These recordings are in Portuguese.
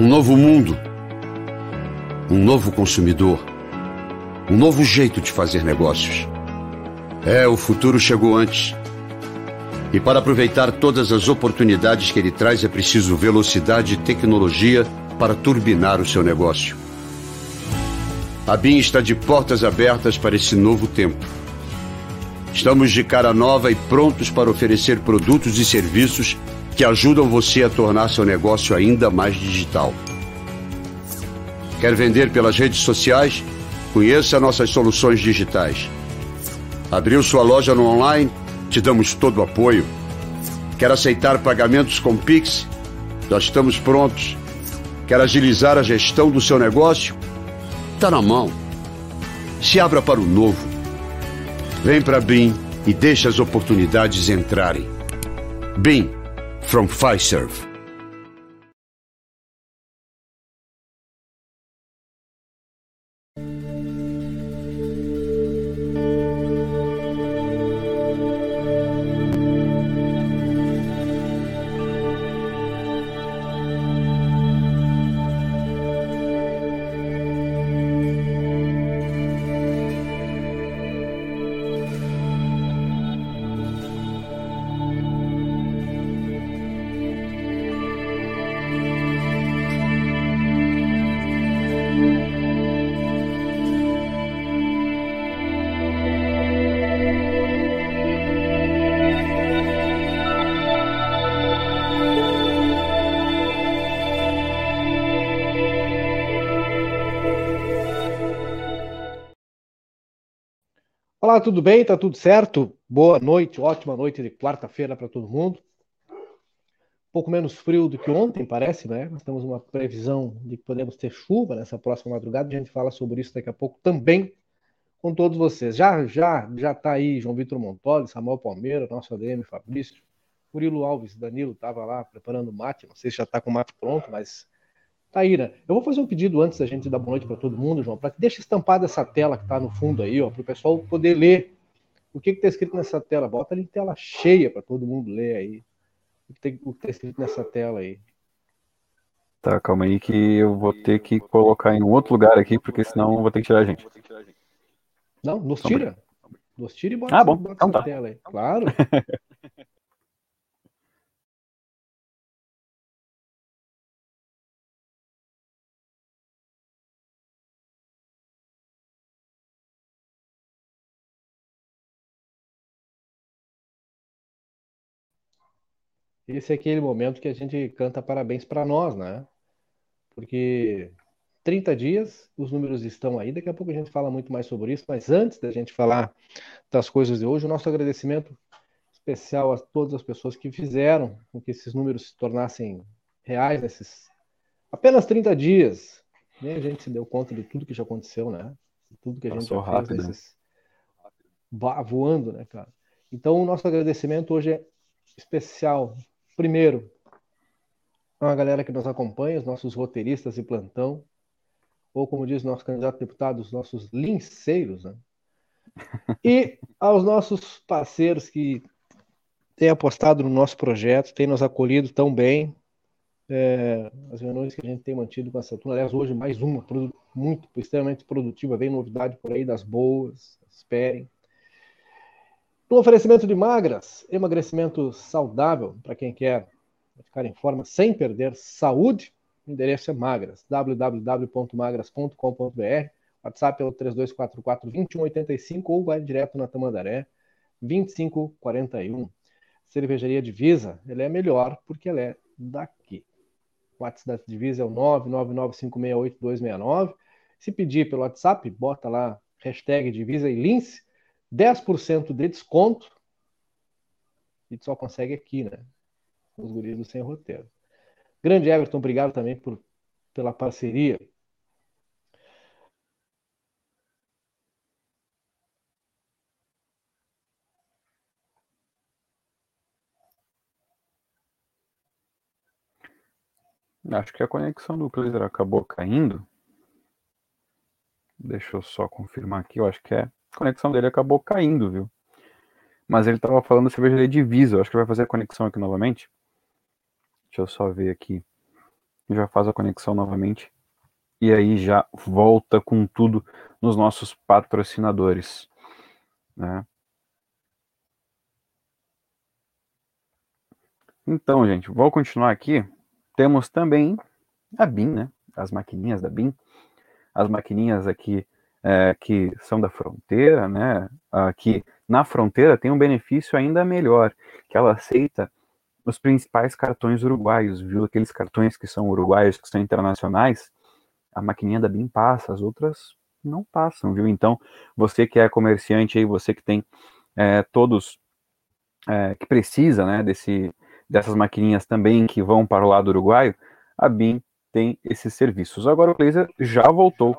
Um novo mundo. Um novo consumidor. Um novo jeito de fazer negócios. É, o futuro chegou antes. E para aproveitar todas as oportunidades que ele traz, é preciso velocidade e tecnologia para turbinar o seu negócio. A BIM está de portas abertas para esse novo tempo. Estamos de cara nova e prontos para oferecer produtos e serviços que ajudam você a tornar seu negócio ainda mais digital. Quer vender pelas redes sociais? Conheça nossas soluções digitais. Abriu sua loja no online? Te damos todo o apoio. Quer aceitar pagamentos com Pix? Nós estamos prontos. Quer agilizar a gestão do seu negócio? Está na mão. Se abra para o novo. Vem para BIM e deixe as oportunidades entrarem. BIM, from Fiserv. Olá, tudo bem? Tá tudo certo? Boa noite, ótima noite de quarta-feira para todo mundo. Um pouco menos frio do que ontem, parece, né? Nós temos uma previsão de que podemos ter chuva nessa próxima madrugada. A gente fala sobre isso daqui a pouco também com todos vocês. Já, já, já tá aí João Vitor Montoli, Samuel Palmeira, nosso ADM Fabrício, Murilo Alves, Danilo estava lá preparando o mate. Não sei se já está com o mate pronto, mas Taíra, eu vou fazer um pedido antes da gente dar boa noite para todo mundo, João, para que deixe estampada essa tela que está no fundo aí, ó, para o pessoal poder ler o que está escrito nessa tela. Bota ali em tela cheia para todo mundo ler aí. O que está escrito nessa tela aí. Tá, calma aí que eu vou ter que colocar em um outro lugar aqui, porque senão eu vou ter que tirar a gente. Não, nos tira. Nos tira e bota, Ah, bom, bota então tá. tela aí. Claro. Esse é aquele momento que a gente canta parabéns para nós, né? Porque 30 dias, os números estão aí. Daqui a pouco a gente fala muito mais sobre isso, mas antes da gente falar das coisas de hoje, o nosso agradecimento especial a todas as pessoas que fizeram com que esses números se tornassem reais nesses apenas 30 dias. Nem a gente se deu conta de tudo que já aconteceu, né? De tudo que a gente Passou já fez rápido, nesses voando, né, cara? Então, o nosso agradecimento hoje é especial. Primeiro, a galera que nos acompanha, os nossos roteiristas de plantão, ou como diz nosso candidato a deputado, os nossos linceiros, né? E aos nossos parceiros que têm apostado no nosso projeto, têm nos acolhido tão bem. É, as reuniões que a gente tem mantido com essa turma, aliás, hoje mais uma, muito, extremamente produtiva, vem novidade por aí das boas, esperem. No oferecimento de magras, emagrecimento saudável para quem quer ficar em forma sem perder saúde, o endereço é magras, www.magras.com.br, WhatsApp é o 3244-2185 ou vai direto na Tamandaré, 2541. Cervejaria Divisa, ela é melhor porque ela é daqui. O WhatsApp da Divisa é o 999568269. Se pedir pelo WhatsApp, bota lá hashtag Divisa e Lince, 10% de desconto. E tu só consegue aqui, né? Os guris do sem roteiro. Grande Everton, obrigado também por, pela parceria. Acho que a conexão do Cleiser acabou caindo. Deixa eu só confirmar aqui. Eu acho que é. Conexão dele acabou caindo, viu? Mas ele estava falando cerveja de divisa. Eu acho que vai fazer a conexão aqui novamente. Deixa eu só ver aqui. Já faz a conexão novamente. E aí já volta com tudo nos nossos patrocinadores. Né? Então, gente, vou continuar aqui. Temos também a BIM, né? As maquininhas da BIM. As maquininhas aqui é, que são da fronteira, né? Aqui na fronteira tem um benefício ainda melhor, que ela aceita os principais cartões uruguaios, viu? Aqueles cartões que são uruguaios, que são internacionais, a maquininha da BIM passa, as outras não passam, viu? Então, você que é comerciante aí, você que tem é, todos é, que precisa, né, desse dessas maquininhas também que vão para o lado uruguaio, a BIM tem esses serviços. Agora o Glazer já voltou.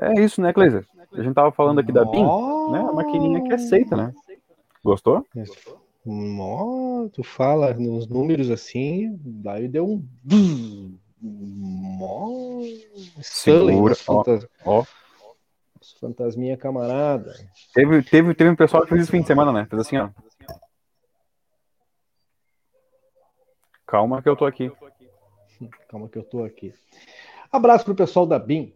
É isso, né, Glazer? A gente tava falando aqui da BIM, né? A maquininha que aceita, né? Gostou? Nó, tu fala nos números assim, daí deu um. Nó, Segura, ó, ó. Fantasminha camarada. Teve, teve, teve um pessoal que fez isso fim de semana, né? Fez assim, ó. Calma que eu tô aqui. Calma que eu tô aqui. Abraço pro pessoal da BIM.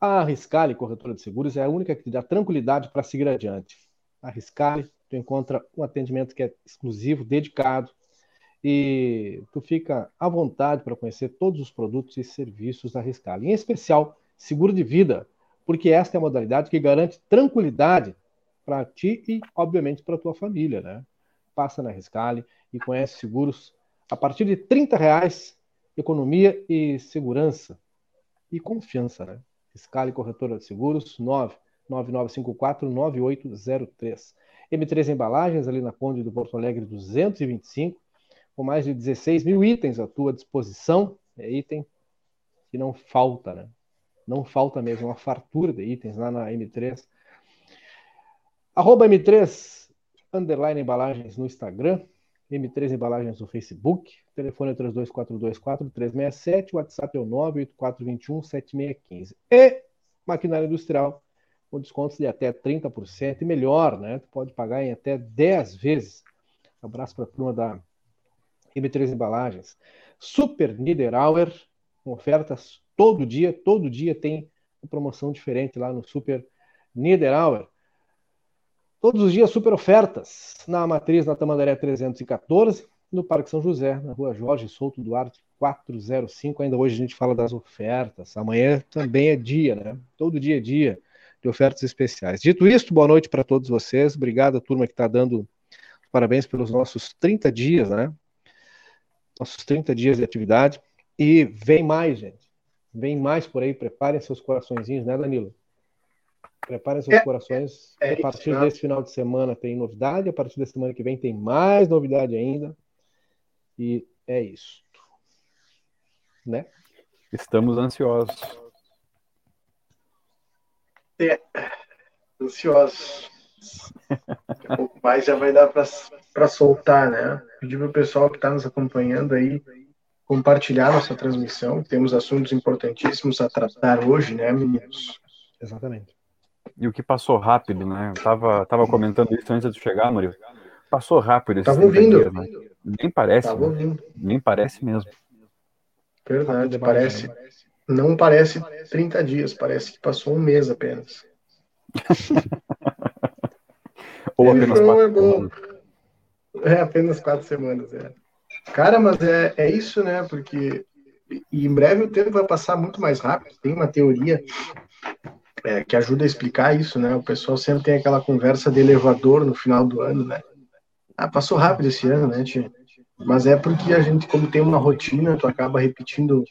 A Riscale, corretora de seguros, é a única que dá tranquilidade para seguir adiante. A Riscale, tu encontra um atendimento que é exclusivo, dedicado, e tu fica à vontade para conhecer todos os produtos e serviços da Riscale, em especial seguro de vida, porque esta é a modalidade que garante tranquilidade para ti e, obviamente, para tua família, né? Passa na Riscale e conhece seguros a partir de 30 reais, economia e segurança e confiança, né? Fiscal e corretora de seguros, 999549803. M3 Embalagens, ali na Conde do Porto Alegre 225, com mais de 16 mil itens à tua disposição. É item que não falta, né? Não falta mesmo, uma fartura de itens lá na M3. Arroba M3, underline embalagens no Instagram. M3 Embalagens no Facebook, telefone é 32424367, WhatsApp é o 984217615. E maquinária industrial com descontos de até 30% e melhor, né? Tu pode pagar em até 10 vezes. abraço para a turma da M3 Embalagens. Super Niederauer, com ofertas todo dia, todo dia tem uma promoção diferente lá no Super Niederauer. Todos os dias, super ofertas na matriz na Tamandaré 314, no Parque São José, na rua Jorge Souto Duarte 405. Ainda hoje a gente fala das ofertas. Amanhã também é dia, né? Todo dia é dia de ofertas especiais. Dito isto, boa noite para todos vocês. Obrigado, turma que está dando parabéns pelos nossos 30 dias, né? Nossos 30 dias de atividade. E vem mais, gente. Vem mais por aí. Preparem seus coraçõezinhos, né, Danilo? Preparem seus é, corações. É, a partir isso, desse final de semana tem novidade, a partir da semana que vem tem mais novidade ainda. E é isso. Né? Estamos ansiosos. É, ansiosos. um pouco mais já vai dar para soltar, né? Pedir para o pessoal que está nos acompanhando aí compartilhar nossa transmissão. Temos assuntos importantíssimos a tratar hoje, né, meninos? Exatamente. E o que passou rápido, né? Eu tava, tava comentando isso antes de chegar, Murilo. Passou rápido. Tava ouvindo. Né? Nem parece. Tava né? ouvindo. Nem parece mesmo. Verdade, parece. Não parece 30 dias, parece que passou um mês apenas. Ou apenas quatro é semanas. É, apenas quatro semanas, é. Cara, mas é, é isso, né? Porque e em breve o tempo vai passar muito mais rápido. Tem uma teoria é, que ajuda a explicar isso, né? O pessoal sempre tem aquela conversa de elevador no final do ano, né? Ah, passou rápido esse ano, né, tia? Mas é porque a gente, como tem uma rotina, tu acaba repetindo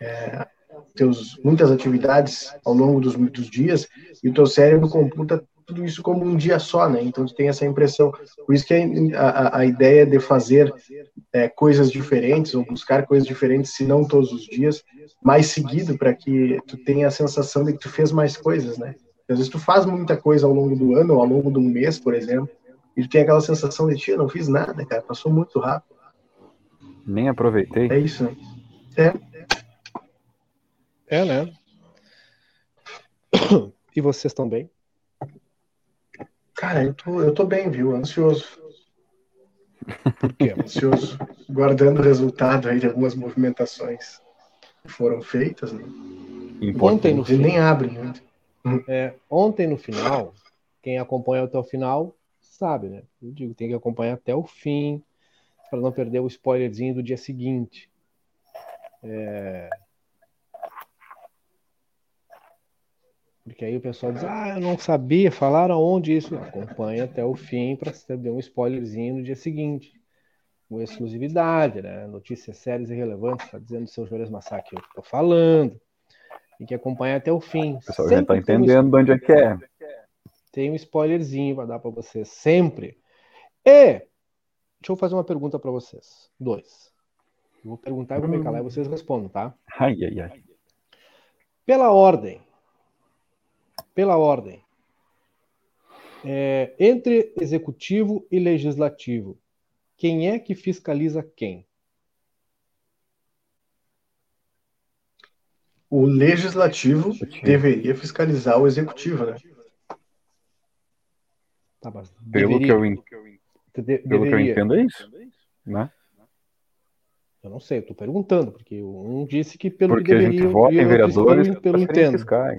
é, teus, muitas atividades ao longo dos, dos dias e o teu cérebro computa tudo isso como um dia só, né? Então tu tem essa impressão. Por isso que a, a, a ideia de fazer é, coisas diferentes ou buscar coisas diferentes, se não todos os dias, mais seguido para que tu tenha a sensação de que tu fez mais coisas, né? Às vezes tu faz muita coisa ao longo do ano ou ao longo de um mês, por exemplo, e tu tem aquela sensação de, tia, não fiz nada, cara, passou muito rápido. Nem aproveitei. É isso, né? É. É, né? E vocês estão bem? Cara, eu tô, eu tô bem, viu? Ansioso. Por quê? Ansioso. Guardando o resultado aí de algumas movimentações que foram feitas, né? Ontem no Eles nem abrem ainda. É, ontem no final, quem acompanha até o final sabe, né? Eu digo, tem que acompanhar até o fim para não perder o spoilerzinho do dia seguinte. É... Porque aí o pessoal diz, ah, eu não sabia, falaram aonde isso. Acompanha até o fim para ter um spoilerzinho no dia seguinte. Com exclusividade, né? Notícias sérias e relevantes, está dizendo o seu Juarez Massacre, eu estou falando. Tem que acompanhar até o fim. O pessoal já Sempre tá tem um entendendo de onde é que é. tem um spoilerzinho para dar para vocês sempre. E deixa eu fazer uma pergunta para vocês. Dois. Eu vou perguntar e vou me calar e vocês respondem, tá? Ai, ai, ai. Pela ordem. Pela ordem. É, entre executivo e legislativo, quem é que fiscaliza quem? O legislativo deveria fiscalizar o executivo, né? Tá, mas Pelo que eu, en- de- pelo que eu entendo, é isso. Né? Eu não sei, eu tô perguntando, porque um disse que pelo Porque que a deveria. gente vota em vereadores pelo, pelo entendo. fiscais.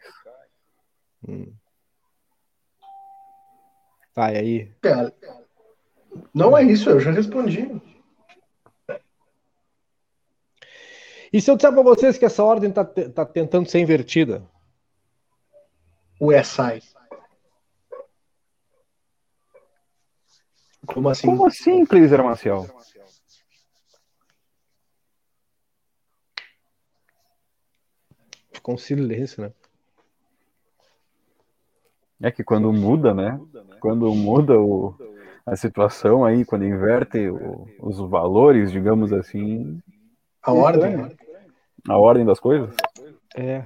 Hum. Tá, e aí? Cara, não é isso, eu já respondi. E se eu disser para vocês que essa ordem tá, te- tá tentando ser invertida? O ESAI. Como assim? Como assim, Cleiser Marcial? Ficou um silêncio, né? É que quando muda, né? Quando muda o, a situação aí, quando inverte o- os valores, digamos assim, A ordem? né? a ordem das coisas. É.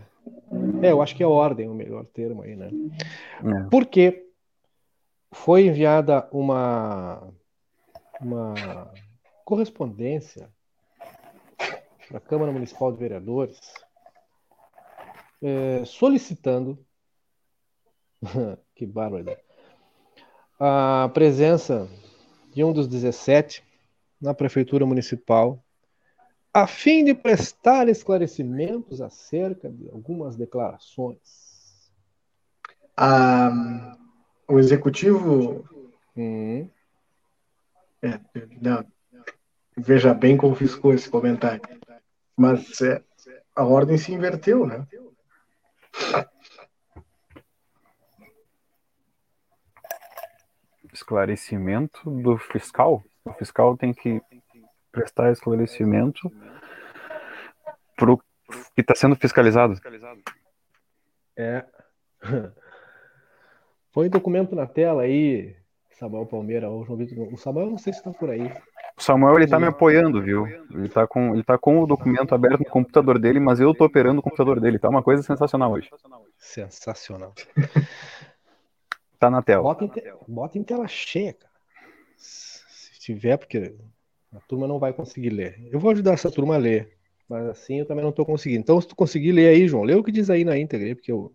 É, eu acho que é ordem o melhor termo aí, né? É. Porque foi enviada uma, uma correspondência para a Câmara Municipal de Vereadores é, solicitando que bárbaro a presença de um dos 17 na Prefeitura Municipal a fim de prestar esclarecimentos acerca de algumas declarações. A- o executivo. Hum, é, não, veja bem como ficou esse comentário. Mas é, a ordem se inverteu, né? Esclarecimento do fiscal. O fiscal tem que prestar esclarecimento pro que está sendo fiscalizado. é. Põe documento na tela aí, Samuel Palmeira. O, João Vitor- o Samuel não sei se está por aí. O Samuel ele tá me apoiando, viu? Ele tá com ele tá com o documento aberto no computador dele, mas eu tô operando o computador dele. Tá uma coisa sensacional hoje. Sensacional. Tá na tela. Bota em, te- bota em tela cheia, cara. Se tiver, porque a turma não vai conseguir ler. Eu vou ajudar essa turma a ler, mas assim eu também não estou conseguindo. Então, se tu conseguir ler aí, João, lê o que diz aí na íntegra, porque eu.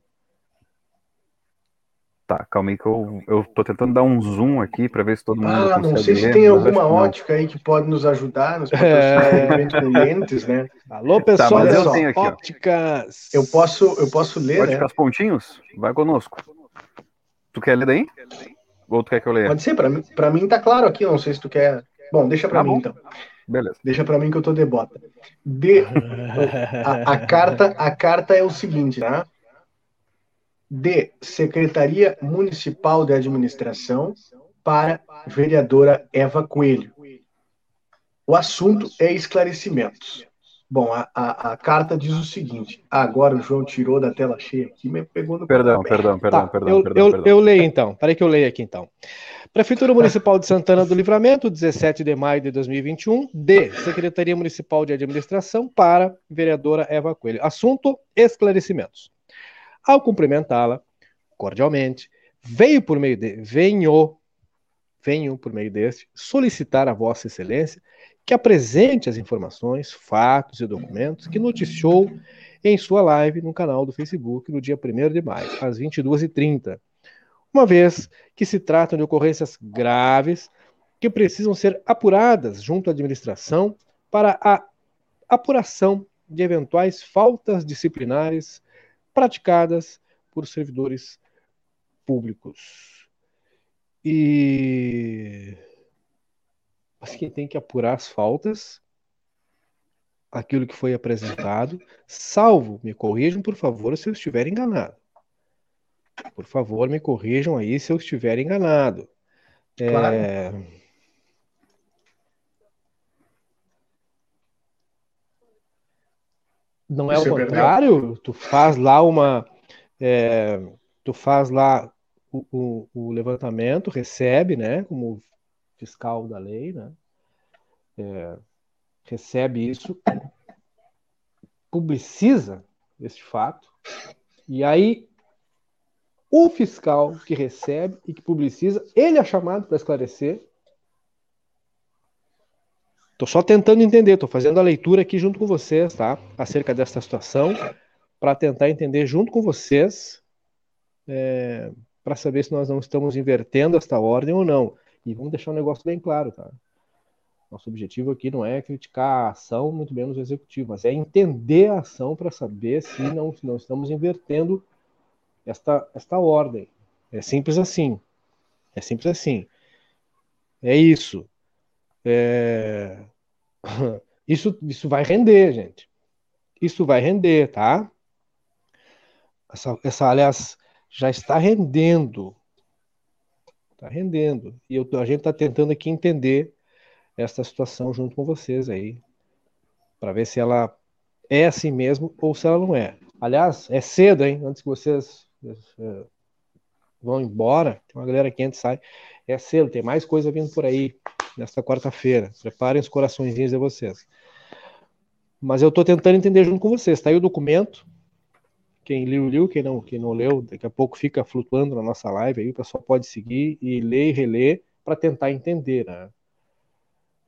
Tá, calma aí que eu, eu tô tentando dar um zoom aqui pra ver se todo mundo Ah, não sei se ler, tem alguma ótica aí que pode nos ajudar, nos patrocinar É. repente com lentes, né? Alô, pessoal mas eu tenho aqui, ó. ópticas. Eu posso, eu posso ler, Pode né? ficar os pontinhos? Vai conosco. Tu quer ler daí? Ou tu quer que eu leia? Pode ser, pra mim, pra mim tá claro aqui, não sei se tu quer. Bom, deixa pra Tá mim bom. então. Beleza. Deixa pra mim que eu tô de bota. De, a, a carta, a carta é o seguinte, tá? De Secretaria Municipal de Administração para vereadora Eva Coelho. O assunto é esclarecimentos. Bom, a, a, a, carta diz o seguinte. Agora o João tirou da tela cheia aqui, me pegou no. Perdão, perdão, perdão, tá, perdão, eu, perdão, eu, perdão. eu leio então. Peraí que eu leio aqui então. Prefeitura Municipal de Santana do Livramento, 17 de maio de 2021. D. Secretaria Municipal de Administração para vereadora Eva Coelho. Assunto: esclarecimentos. Ao cumprimentá-la cordialmente, veio por meio de venho venho por meio deste solicitar a Vossa Excelência que apresente as informações, fatos e documentos que noticiou em sua live no canal do Facebook no dia 1 de maio, às 22h30, uma vez que se tratam de ocorrências graves que precisam ser apuradas junto à administração para a apuração de eventuais faltas disciplinares praticadas por servidores públicos. E mas quem tem que apurar as faltas, aquilo que foi apresentado, salvo, me corrijam, por favor, se eu estiver enganado. Por favor, me corrijam aí se eu estiver enganado. Claro. É... Não é o contrário? Tu faz lá uma. É... tu faz lá o, o, o levantamento, recebe, né? Como fiscal da lei, né? É, recebe isso, publiciza este fato, e aí o fiscal que recebe e que publiciza, ele é chamado para esclarecer. Estou só tentando entender, estou fazendo a leitura aqui junto com vocês, tá? Acerca desta situação, para tentar entender junto com vocês, é, para saber se nós não estamos invertendo esta ordem ou não. E vamos deixar um negócio bem claro, tá? Nosso objetivo aqui não é criticar a ação, muito menos o executivo, mas é entender a ação para saber se não, se não estamos invertendo esta, esta ordem. É simples assim. É simples assim. É isso. É... Isso, isso vai render, gente. Isso vai render, tá? Essa, essa, aliás, já está rendendo. Está rendendo. E eu, a gente está tentando aqui entender essa situação junto com vocês aí, para ver se ela é assim mesmo ou se ela não é. Aliás, é cedo, hein? Antes que vocês é, vão embora, tem uma galera que entra e sai. É cedo, tem mais coisa vindo por aí nesta quarta-feira. Preparem os coraçõezinhos de vocês. Mas eu estou tentando entender junto com vocês. Está aí o documento, quem leu, leu, quem não, quem não leu, daqui a pouco fica flutuando na nossa live aí, o pessoal pode seguir e ler e reler para tentar entender, né?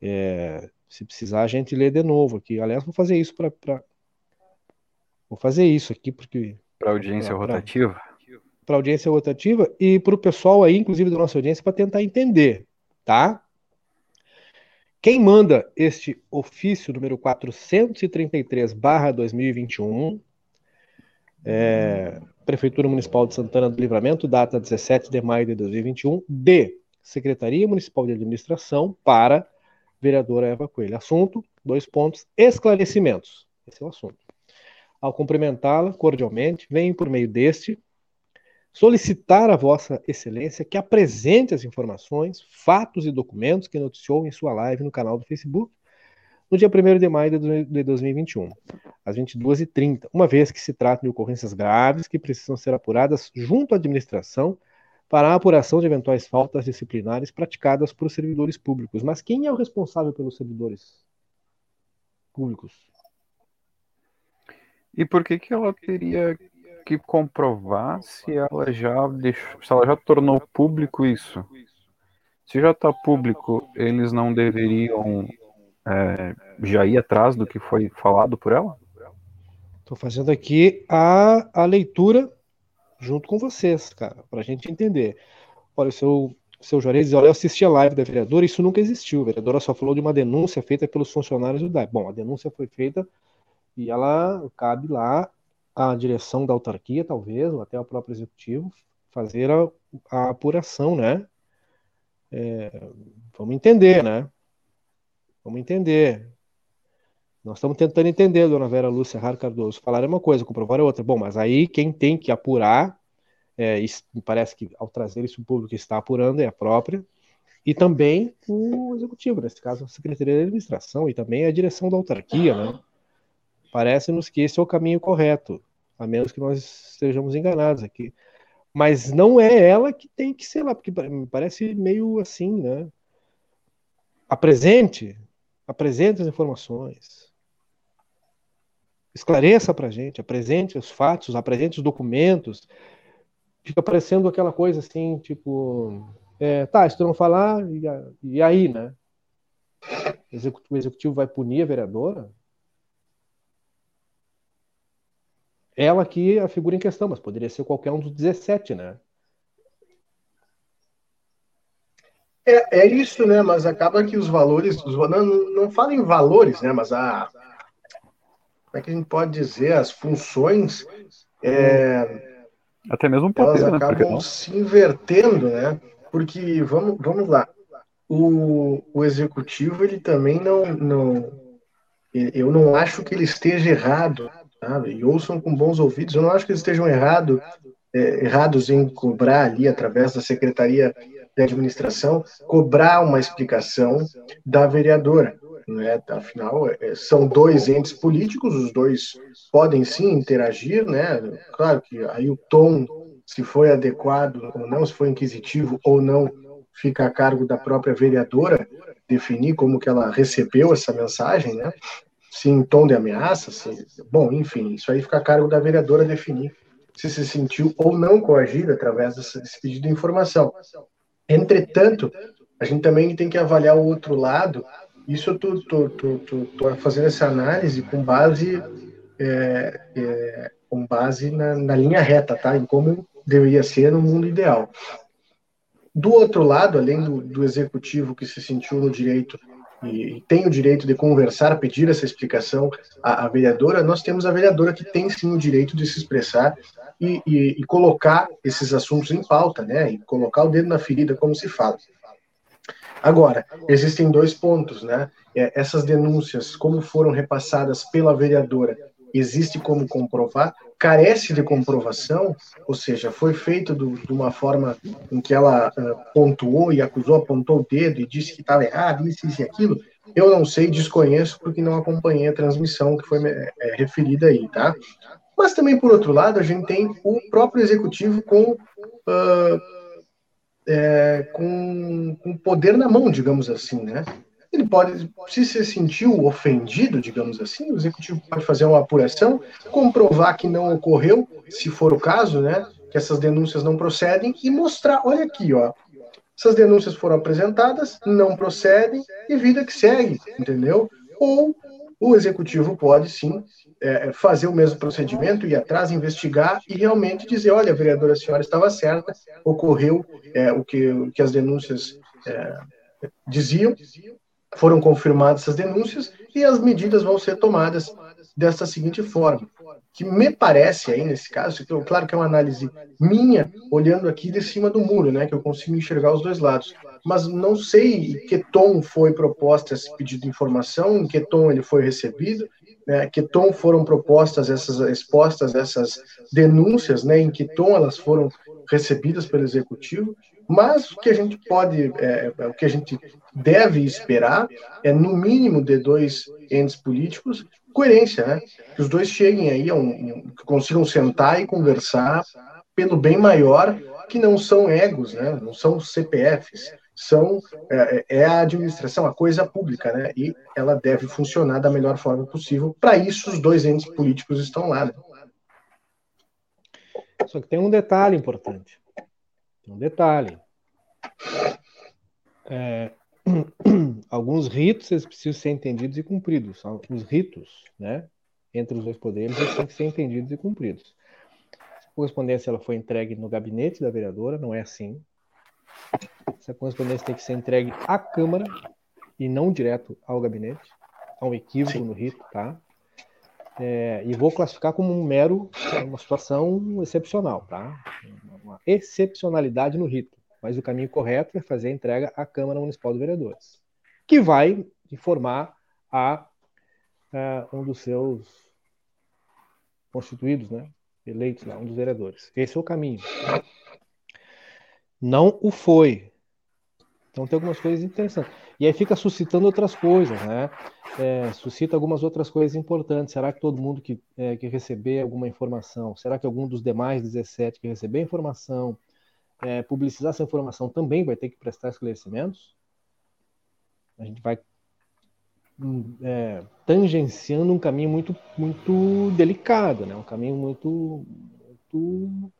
É, se precisar, a gente lê de novo aqui. Aliás, vou fazer isso para. Pra... Vou fazer isso aqui porque. Para audiência pra, rotativa? Para audiência rotativa e para o pessoal aí, inclusive da nossa audiência, para tentar entender, tá? Quem manda este ofício número 433/2021 é, Prefeitura Municipal de Santana do Livramento, data 17 de maio de 2021, de Secretaria Municipal de Administração para vereadora Eva Coelho. Assunto, dois pontos, esclarecimentos. Esse é o assunto. Ao cumprimentá-la cordialmente, venho por meio deste solicitar a Vossa Excelência que apresente as informações, fatos e documentos que noticiou em sua live no canal do Facebook no dia 1 de maio de 2021, às 22h30, uma vez que se trata de ocorrências graves que precisam ser apuradas junto à administração para a apuração de eventuais faltas disciplinares praticadas por servidores públicos. Mas quem é o responsável pelos servidores públicos? E por que, que ela teria que comprovar se ela já deixou, se ela já tornou público isso? Se já está público, eles não deveriam é, já ir atrás do que foi falado por ela? Estou fazendo aqui a, a leitura junto com vocês, cara, para a gente entender. Olha, o seu, seu Juarez diz, olha, eu assisti a live da vereadora, isso nunca existiu. A vereadora só falou de uma denúncia feita pelos funcionários do DAE. Bom, a denúncia foi feita e ela cabe lá à direção da autarquia, talvez, ou até ao próprio executivo, fazer a, a apuração, né? É, vamos entender, né? Vamos entender. Nós estamos tentando entender, dona Vera Lúcia Raro Cardoso. Falar é uma coisa, comprovar é outra. Bom, mas aí quem tem que apurar, é, isso, me parece que ao trazer isso o público está apurando é a própria, e também o executivo, nesse caso a Secretaria de Administração, e também a direção da autarquia, né? Parece-nos que esse é o caminho correto, a menos que nós estejamos enganados aqui. Mas não é ela que tem que ser lá, porque me parece meio assim, né? Apresente, apresente as informações. Esclareça para a gente, apresente os fatos, apresente os documentos. Fica parecendo aquela coisa assim, tipo, é, tá, se tu não falar, e, aí, né? O executivo vai punir a vereadora? ela aqui é a figura em questão, mas poderia ser qualquer um dos 17, né? É, é isso, né? Mas acaba que os valores, os, não, não falo em valores, né? Mas a. Como é que a gente pode dizer? As funções. É, Até mesmo poder, elas né? acabam se invertendo, né? Porque, vamos, vamos lá, o, o executivo, ele também não, não. Eu não acho que ele esteja errado sabe? E ouçam com bons ouvidos. Eu não acho que eles estejam errado, é, errados em cobrar ali, através da Secretaria de Administração, cobrar uma explicação da vereadora. Né? Afinal, é, são dois entes políticos, os dois podem sim interagir, né? Claro que aí o tom, se foi adequado ou não, se foi inquisitivo ou não, fica a cargo da própria vereadora definir como que ela recebeu essa mensagem, né? se em tom de ameaça, se, bom, enfim, isso aí fica a cargo da vereadora definir se se sentiu ou não coagido através desse pedido de informação. Entretanto, a gente também tem que avaliar o outro lado. Isso eu estou fazendo essa análise com base é, é, com base na, na, linha reta, tá? Em como deveria ser no mundo ideal. Do outro lado, além do, do executivo que se sentiu no direito e, tem o direito de conversar, pedir essa explicação à, à, vereadora, nós temos a vereadora que tem sim o direito de se expressar e, e, e, colocar esses assuntos em pauta, né? E colocar o dedo na ferida, como se fala. Agora, existem dois pontos, né? É, essas denúncias, como foram repassadas pela vereadora, existe como comprovar, carece de comprovação, ou seja, foi feito do, de uma forma em que ela uh, pontuou e acusou, apontou o dedo e disse que estava errado, isso, isso e aquilo, eu não sei, desconheço, porque não acompanhei a transmissão que foi é, referida aí, tá? Mas também, por outro lado, a gente tem o próprio executivo com, uh, é, com, com poder na mão, digamos assim, né? Ele pode, se se sentiu ofendido, digamos assim, o executivo pode fazer uma apuração, comprovar que não ocorreu, se for o caso, né, que essas denúncias não procedem e mostrar, olha aqui, ó, essas denúncias foram apresentadas, não procedem e vida que segue, entendeu? Ou o executivo pode sim é, fazer o mesmo procedimento, ir atrás, investigar e realmente dizer, olha, vereadora senhora estava certa, ocorreu é, o, que, o que as denúncias é, diziam, foram confirmadas essas denúncias e as medidas vão ser tomadas dessa seguinte forma, que me parece aí nesse caso, claro que é uma análise minha, olhando aqui de cima do muro, né, que eu consigo enxergar os dois lados, mas não sei em que tom foi proposta esse pedido de informação, em que tom ele foi recebido, né, que tom foram propostas essas expostas essas denúncias, né, em que tom elas foram recebidas pelo executivo, mas o que a gente pode, é, é, o que a gente deve esperar é, no mínimo, de dois entes políticos, coerência, né? Que os dois cheguem aí, a um, que consigam sentar e conversar pelo bem maior, que não são egos, né? Não são CPFs, são é, é, a administração, a coisa pública, né? E ela deve funcionar da melhor forma possível. Para isso, os dois entes políticos estão lá. Né? Só que tem um detalhe importante. Tem um detalhe. É, alguns ritos eles precisam ser entendidos e cumpridos. Os ritos, né, entre os dois poderes, eles têm que ser entendidos e cumpridos. A correspondência ela foi entregue no gabinete da vereadora, não é assim. Essa correspondência tem que ser entregue à Câmara e não direto ao gabinete. Há um equívoco Sim. no rito, tá? É, e vou classificar como um mero, uma situação excepcional, tá? Uma excepcionalidade no rito. Mas o caminho correto é fazer a entrega à Câmara Municipal de Vereadores, que vai informar a, a um dos seus constituídos, né? Eleitos lá, um dos vereadores. Esse é o caminho. Não o foi. Então tem algumas coisas interessantes. E aí fica suscitando outras coisas, né? É, suscita algumas outras coisas importantes. Será que todo mundo que, é, que receber alguma informação, será que algum dos demais 17 que receber informação, é, publicizar essa informação também vai ter que prestar esclarecimentos? A gente vai hum, é, tangenciando um caminho muito, muito delicado, né? Um caminho muito, muito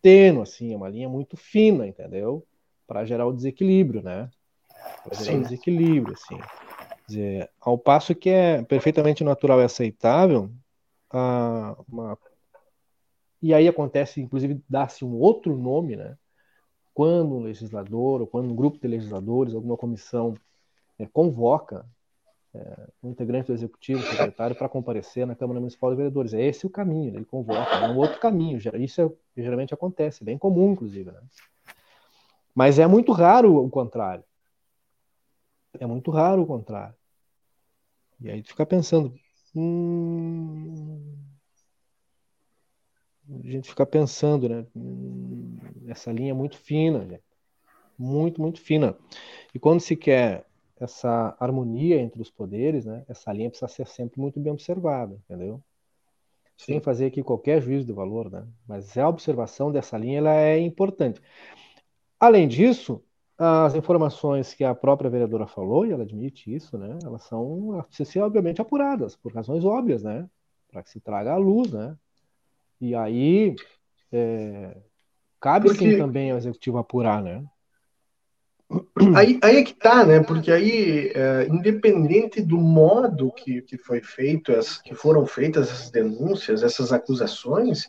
tênue, assim, é uma linha muito fina, entendeu? Para gerar o desequilíbrio, né? Para gerar Sim. o desequilíbrio, assim. Dizer, ao passo que é perfeitamente natural e aceitável, a, uma... e aí acontece, inclusive, dá-se um outro nome, né? Quando um legislador, ou quando um grupo de legisladores, alguma comissão é, convoca é, um integrante do executivo, secretário, para comparecer na Câmara Municipal de Vereadores. É esse o caminho, ele convoca, é um outro caminho. Isso é, geralmente acontece, bem comum, inclusive. Né? Mas é muito raro o contrário. É muito raro o contrário. E aí tu fica pensando. Hum... A gente fica pensando, né? Hum, essa linha é muito fina, gente. Muito, muito fina. E quando se quer essa harmonia entre os poderes, né, essa linha precisa ser sempre muito bem observada, entendeu? Sem fazer aqui qualquer juízo de valor, né? Mas a observação dessa linha ela é importante. Além disso, as informações que a própria vereadora falou, e ela admite isso, né? Elas são, precisam ser obviamente apuradas, por razões óbvias, né? Para que se traga à luz, né? E aí, é, cabe Porque... sim também ao executivo apurar, né? Aí, aí é que tá, né? Porque aí, é, independente do modo que, que foi feito, as, que foram feitas essas denúncias, essas acusações,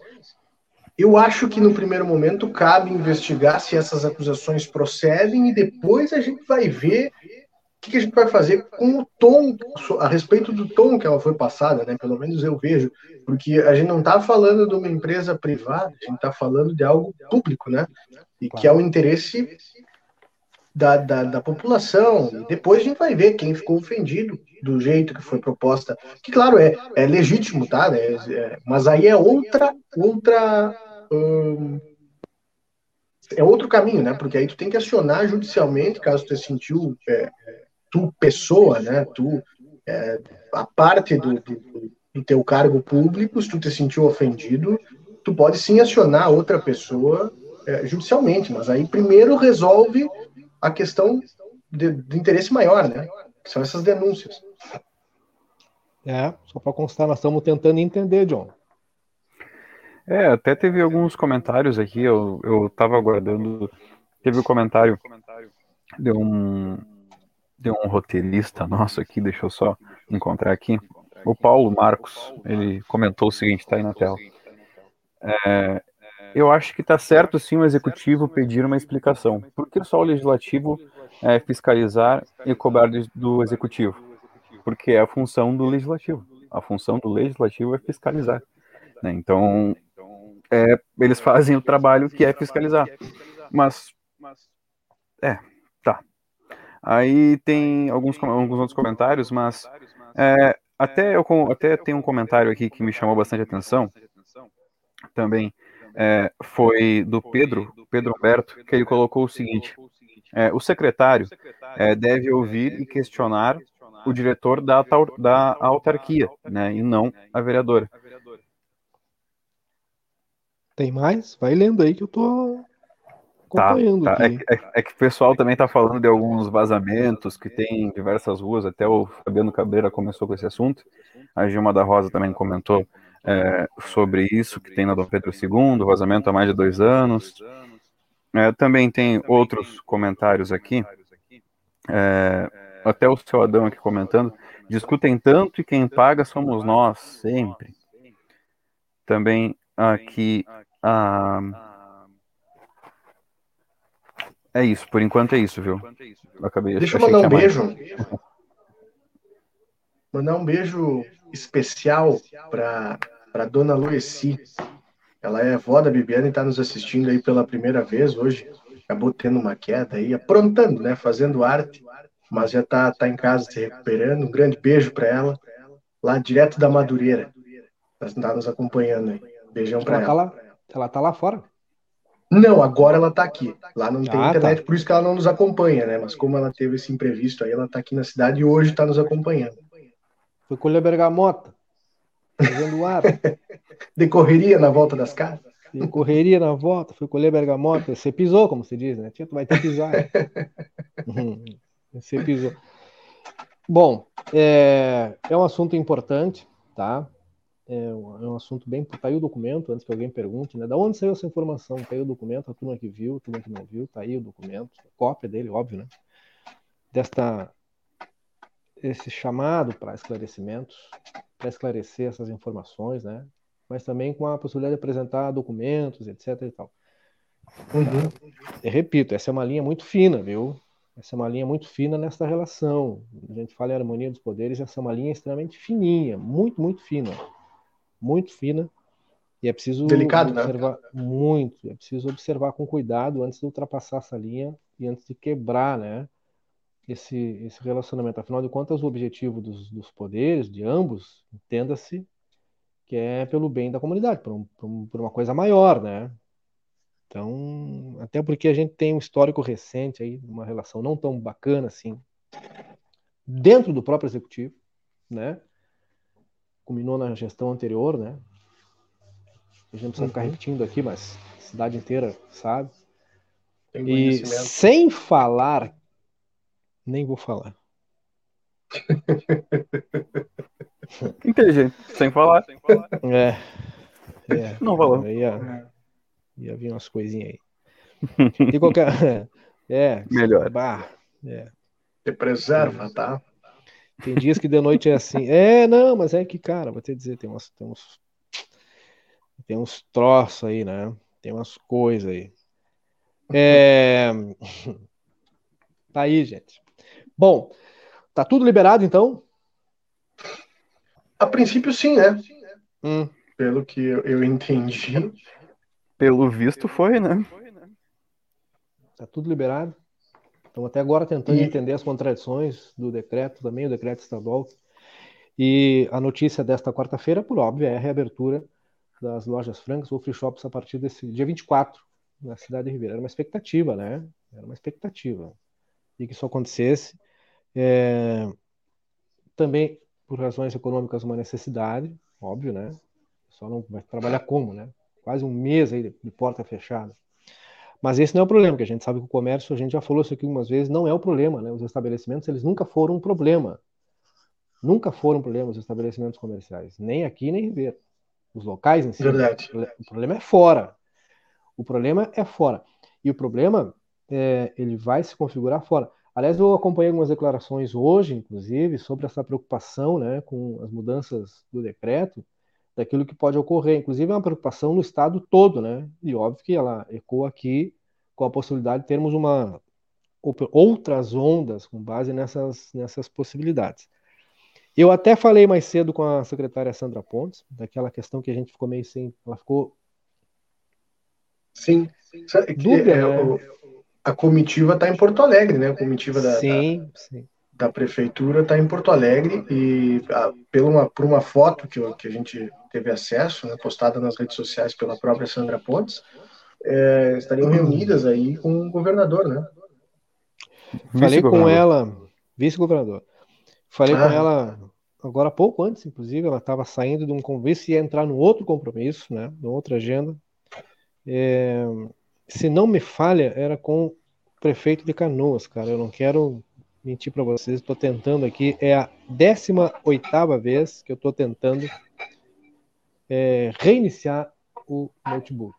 eu acho que no primeiro momento cabe investigar se essas acusações procedem e depois a gente vai ver o que, a gente vai fazer com o tom, a respeito do tom que ela foi passada, né? Pelo menos eu vejo, porque a gente não está falando de uma empresa privada, a gente está falando de algo público, né? E que é o interesse da, da, da, população. Depois a gente vai ver quem ficou ofendido do jeito que foi proposta. Que, claro, é, é legítimo, tá? É, é, mas aí é outra. outra hum, é outro caminho, né? Porque aí tu tem que acionar judicialmente, caso tu sentiu, é, tu, pessoa, né? Tu, é, a parte do, do, do teu cargo público, se tu te sentiu ofendido, tu pode sim acionar outra pessoa é, judicialmente, mas aí primeiro resolve a questão de, de interesse maior, né? Que são essas denúncias. É, só para constar, nós estamos tentando entender, John. É, até teve alguns comentários aqui, eu, eu tava aguardando. Teve o um comentário de um, de um roteirista nosso aqui, deixa eu só encontrar aqui. O Paulo Marcos, ele comentou o seguinte, tá aí na tela. É, eu acho que está certo sim o executivo pedir uma explicação. Por que só o legislativo é, fiscalizar e cobrar do executivo? Porque é a função do legislativo. A função do legislativo é fiscalizar. Né? Então, é, eles fazem o trabalho que é fiscalizar. Mas, é, tá. Aí tem alguns, alguns outros comentários, mas é, até, eu, até tem um comentário aqui que me chamou bastante atenção também é, foi do Pedro, Pedro Humberto, que ele colocou o seguinte: é, o secretário é, deve ouvir e questionar o diretor da, da autarquia, né, e não a vereadora. Tem mais? Vai lendo aí que eu tô acompanhando. Tá, tá. É, é, é, que o pessoal também está falando de alguns vazamentos que tem em diversas ruas, até o Fabiano Cabreira começou com esse assunto, a Gilma da Rosa também comentou é, sobre isso que tem na Dom Pedro II, vazamento há mais de dois anos. É, também tem outros comentários aqui, é, até o seu Adão aqui comentando, discutem tanto e quem paga somos nós, sempre. Também aqui, ah, é isso, por enquanto é isso, viu? Eu acabei, Deixa eu mandar um beijo. Mandar um beijo especial para para dona Lueci. Ela é avó da Bibiana e está nos assistindo aí pela primeira vez hoje. Acabou tendo uma queda aí, aprontando, né? Fazendo arte, mas já está tá em casa se recuperando. Um grande beijo para ela, lá direto da Madureira. Está nos acompanhando aí. Beijão para ela. Tá lá, ela tá lá fora. Não, agora ela está aqui. Lá não tem Ah, internet, tá. por isso que ela não nos acompanha, né? Mas como ela teve esse imprevisto aí, ela está aqui na cidade e hoje está nos acompanhando. Foi colher bergamota. Fazendo ar. Decorreria na volta das casas? E correria na volta, fui colher bergamota. Você pisou, como se diz, né? Tia, tu vai ter que pisar. Uhum. Você pisou. Bom, é, é um assunto importante, tá? É um, é um assunto bem. Tá aí o documento, antes que alguém pergunte, né? Da onde saiu essa informação? Tá aí o documento, a turma que viu, a turma que não viu, tá aí o documento, cópia dele, óbvio, né? Desta. Esse chamado para esclarecimentos, para esclarecer essas informações, né? Mas também com a possibilidade de apresentar documentos, etc. e tal. Uhum. Eu repito, essa é uma linha muito fina, viu? Essa é uma linha muito fina nessa relação. A gente fala em harmonia dos poderes, essa é uma linha extremamente fininha, muito, muito fina. Muito fina. E é preciso Delicado, né? observar muito, é preciso observar com cuidado antes de ultrapassar essa linha e antes de quebrar, né? Esse, esse relacionamento. Afinal de contas, o objetivo dos, dos poderes, de ambos, entenda-se, que é pelo bem da comunidade, por, um- por um- por uma coisa maior, né? Então, até porque a gente tem um histórico recente aí, uma relação não tão bacana assim, dentro do próprio executivo, né? Culminou na gestão anterior, né? A gente não precisa ficar Uhum. repetindo aqui, mas a cidade inteira sabe. Tem E sem falar, nem vou falar. Inteligente, sem falar. É, é, Não falou. ia, ia vir umas coisinhas aí. De qualquer, é, Melhor. bah, é. Te preserva, tá? Tem dias que de noite é assim. É, não, mas é que, cara, vou te dizer, tem umas, tem uns, tem uns troços aí, né? Tem umas coisas aí. É... Tá aí, gente. Bom, tá tudo liberado então? A princípio, sim, né? Hum, Pelo que eu, eu entendi. Pelo visto foi, né? tá tudo liberado. Estamos até agora tentando E- entender as contradições do decreto também, o decreto estadual. E a notícia desta quarta-feira, por óbvio, é a reabertura das lojas francas ou free shops a partir desse dia 24, na cidade de Ribeira. Era uma expectativa, né? Era uma expectativa de que isso acontecesse. É, Também, por razões econômicas, uma necessidade, óbvio, né? Só não vai trabalhar como, né? Quase um mês aí de- de porta fechada. Mas esse não é o problema, porque a gente sabe que o comércio, a gente já falou isso aqui algumas vezes, não é o problema, né? Os estabelecimentos, eles nunca foram um problema. Nunca foram um problema os estabelecimentos comerciais, nem aqui nem em Ribeira. Os locais em si. Verdade. O problema é fora. O problema é fora. E o problema, é, ele vai se configurar fora. Aliás, eu acompanhei algumas declarações hoje, inclusive, sobre essa preocupação né, com as mudanças do decreto, daquilo que pode ocorrer. Inclusive, é uma preocupação no estado todo, né? E óbvio que ela ecoa aqui com a possibilidade de termos uma, outras ondas com base nessas, nessas possibilidades. Eu até falei mais cedo com a secretária Sandra Pontes, daquela questão que a gente ficou meio sem. Ela ficou. Sim. Que, Dúvida, é, né? o- a comitiva está em Porto Alegre, né? A comitiva da, da, sim, sim. da prefeitura está em Porto Alegre e a, pela uma, por uma foto que, eu- que a gente teve acesso, né, postada nas redes sociais pela própria Sandra Pontes, é, estariam reunidas aí com o governador, né? Falei com ela, vice-governador. Falei com Ah. ela agora há pouco antes, inclusive, ela estava saindo de um compromisso e ia entrar no outro compromisso, né? Numa outra agenda. É, se não me falha, era com o prefeito de Canoas, cara. Eu não quero mentir para vocês, estou tentando aqui. É a 18ª vez que eu estou tentando é, reiniciar o notebook.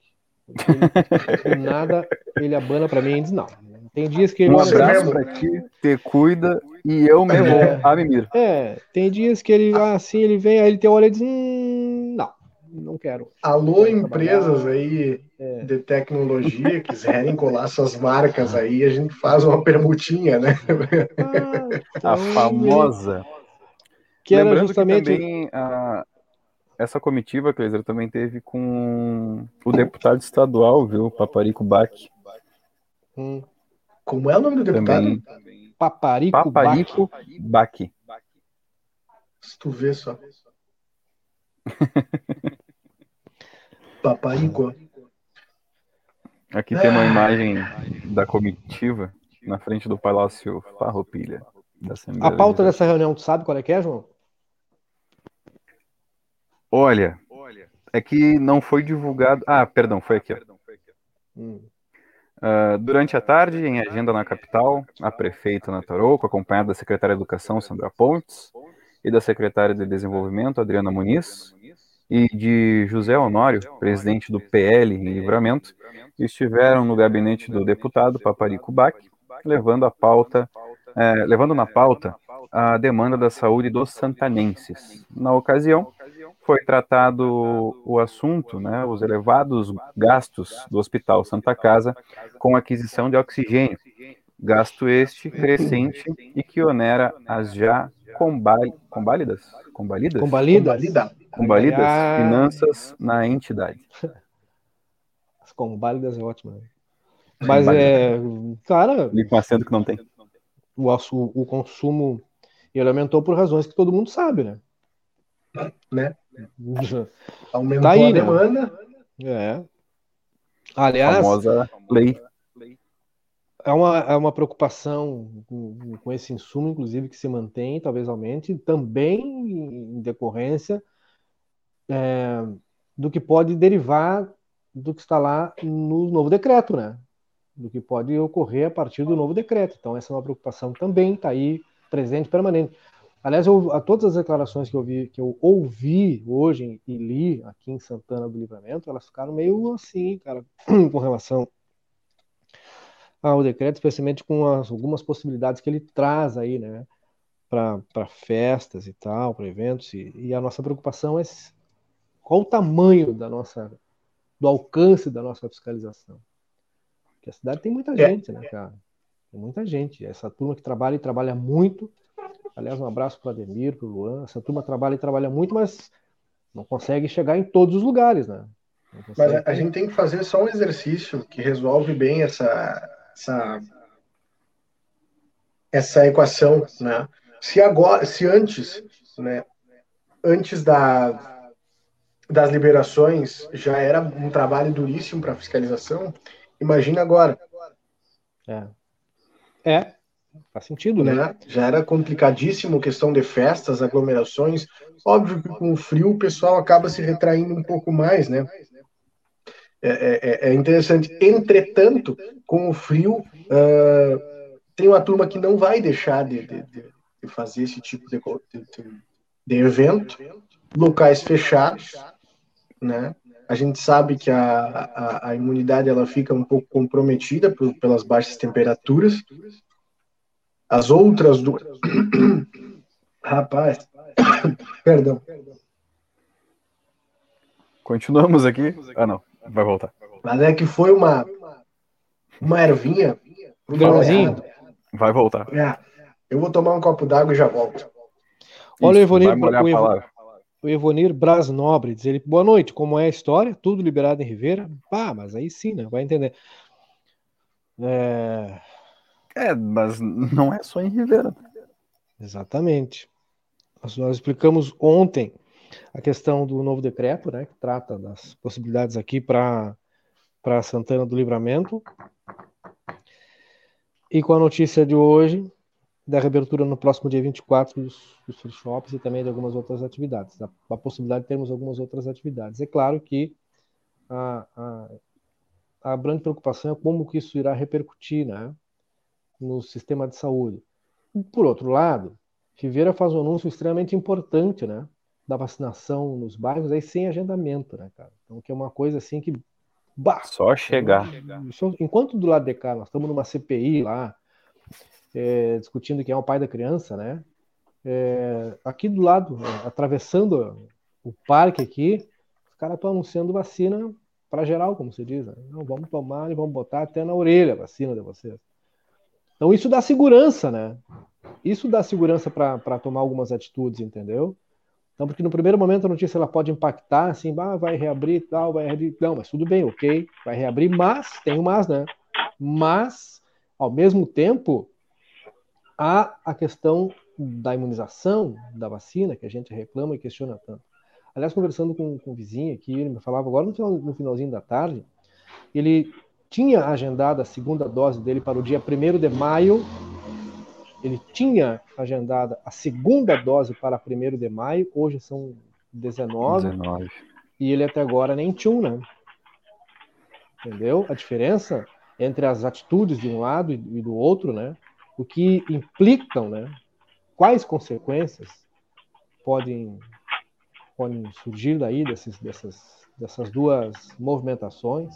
Do nada, ele abana para mim e diz não. Tem dias que ele Um abraço mesmo. pra ti, te cuida e eu me vou É. a mimir. É, tem dias que ele assim, ele vem, aí ele te olha e diz, hum, não, não quero. Alô, empresas aí É. de tecnologia, quiserem colar suas marcas aí, a gente faz uma permutinha, né? Ah, A então, famosa. Que Lembrando justamente. que também a- essa comitiva, Cleiser, também teve com o deputado estadual, viu? Paparico Bach. Hum, Como é o nome do deputado? Também. paparico, Paparico Bach. Se tu vê só. Paparico. Aqui tem uma imagem da comitiva na frente do Palácio Farroupilha. Da A pauta dessa reunião, tu sabe qual é que é, João? Olha, é que não foi divulgado. Ah, perdão, foi aqui. Hum. Uh, durante a tarde, em agenda na capital, a prefeita Ana Tarouco, acompanhada da secretária de Educação, Sandra Pontes, e da secretária de Desenvolvimento, Adriana Muniz, e de José Honório, presidente do PL em Livramento, estiveram no gabinete do deputado Paparico Bach, levando a pauta, é, levando na pauta a demanda da saúde dos santanenses. Na ocasião, foi tratado o assunto, né, os elevados gastos do Hospital Santa Casa com aquisição de oxigênio, gasto este crescente e que onera as já combálidas, combalidas, combalidas, combalidas finanças na entidade. As combálidas é ótimo. Né? Mas é, cara, com acento que não tem. O, o, o consumo ele aumentou por razões que todo mundo sabe, né? Né? Aumentou tá aí, a né? demanda. Né? É. Aliás, a famosa lei. É uma, é uma preocupação com, com esse insumo, inclusive, que se mantém, talvez aumente, também em decorrência é, do que pode derivar do que está lá no novo decreto, né? Do que pode ocorrer a partir do novo decreto. Então, essa é uma preocupação também, está aí presente, permanente. Aliás, eu, a todas as declarações que eu, vi, que eu ouvi hoje e li aqui em Santana do Livramento, elas ficaram meio assim, cara, com relação ao decreto, especialmente com as, algumas possibilidades que ele traz aí, né, para festas e tal, para eventos, e, e, a nossa preocupação é qual o tamanho da nossa, do alcance da nossa fiscalização. Porque a cidade tem muita é. gente, né, cara? Tem muita gente. Essa turma que trabalha e trabalha muito, Aliás, um abraço para o Ademir, para o Luan. Essa turma trabalha e trabalha muito, mas não consegue chegar em todos os lugares, né? Mas a, a, gente tem que fazer só um exercício que resolve bem essa, essa, essa equação, né? Se agora, se antes, né, antes da, das liberações já era um trabalho duríssimo para fiscalização, imagina agora. É. É, Faz sentido, né? né? Já era complicadíssimo questão de festas, aglomerações. Óbvio que com o frio o pessoal acaba se retraindo um pouco mais, né? É, é, é, é interessante. Entretanto, com o frio, uh, tem uma turma que não vai deixar de, de, de fazer esse tipo de, de, evento, locais fechados, né? A gente sabe que a, a, a imunidade ela fica um pouco comprometida por, pelas baixas temperaturas, as outras duas. Rapaz, perdão. Continuamos aqui. Ah, não. Vai voltar. Mas é que foi uma, uma ervinha. Um grãozinho. Vai voltar. É. Eu vou tomar um copo d'água e já volto. Olha Isso, o Evonir, o, o Evonir Bras Nobre diz ele, boa noite, como é a história? Tudo liberado em Ribeira? Pá, mas aí sim, né? Vai entender. É... É, mas não é só em Rivera. Exatamente. Nós, nós explicamos ontem a questão do novo decreto, né, que trata das possibilidades aqui para para Santana do Livramento. E com a notícia de hoje da reabertura no próximo dia 24 dos, dos free shops e também de algumas outras atividades, a, a possibilidade de termos algumas outras atividades. É claro que a, a, a grande preocupação é como que isso irá repercutir, né? no sistema de saúde. Por outro lado, Rivera faz um anúncio extremamente importante, né? Da vacinação nos bairros aí sem agendamento, né, cara? Então, que é uma coisa assim que. Bah, Só chegar. Enquanto do lado de cá nós estamos numa CPI lá, é, discutindo quem é o pai da criança, né? É, aqui do lado, atravessando o parque aqui, os caras estão anunciando vacina para geral, como se diz. Né? Não, vamos tomar e vamos botar até na orelha a vacina de vocês. Então isso dá segurança, né? Isso dá segurança para tomar algumas atitudes, entendeu? Então, porque no primeiro momento a notícia ela pode impactar, assim, ah, vai reabrir e tal, vai reabrir. Não, mas tudo bem, ok, vai reabrir, mas, tem um mas, né? Mas, ao mesmo tempo, há a questão da imunização, da vacina, que a gente reclama e questiona tanto. Aliás, conversando com, com um vizinho aqui, ele me falava agora no, final, no finalzinho da tarde, ele tinha agendado a segunda dose dele para o dia 1 de maio. Ele tinha agendada a segunda dose para 1 de maio, hoje são 19, 19. E ele até agora nem tinha um, né? Entendeu? A diferença entre as atitudes de um lado e do outro, né? O que implicam, né? Quais consequências podem, podem surgir daí desses, dessas, dessas duas movimentações.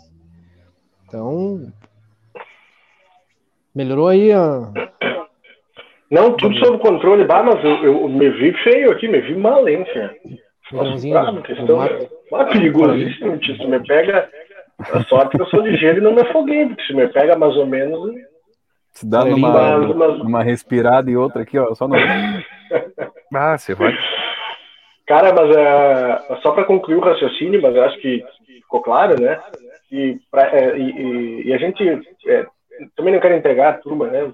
Então, melhorou aí a. Não, tudo sob controle, bah, mas eu, eu me vi feio aqui, me vi mal, Nossa, questão, ah, perigosíssimo, se me pega. A sorte que eu sou ligeiro e não me afoguei, porque se me pega mais ou menos. Se dá numa, numa respirada e outra aqui, ó, só no. ah, você vai. Cara, mas é, só para concluir o raciocínio, mas eu acho que ficou claro, né? E, pra, é, e, e, a gente é, também não quero entregar a turma, né?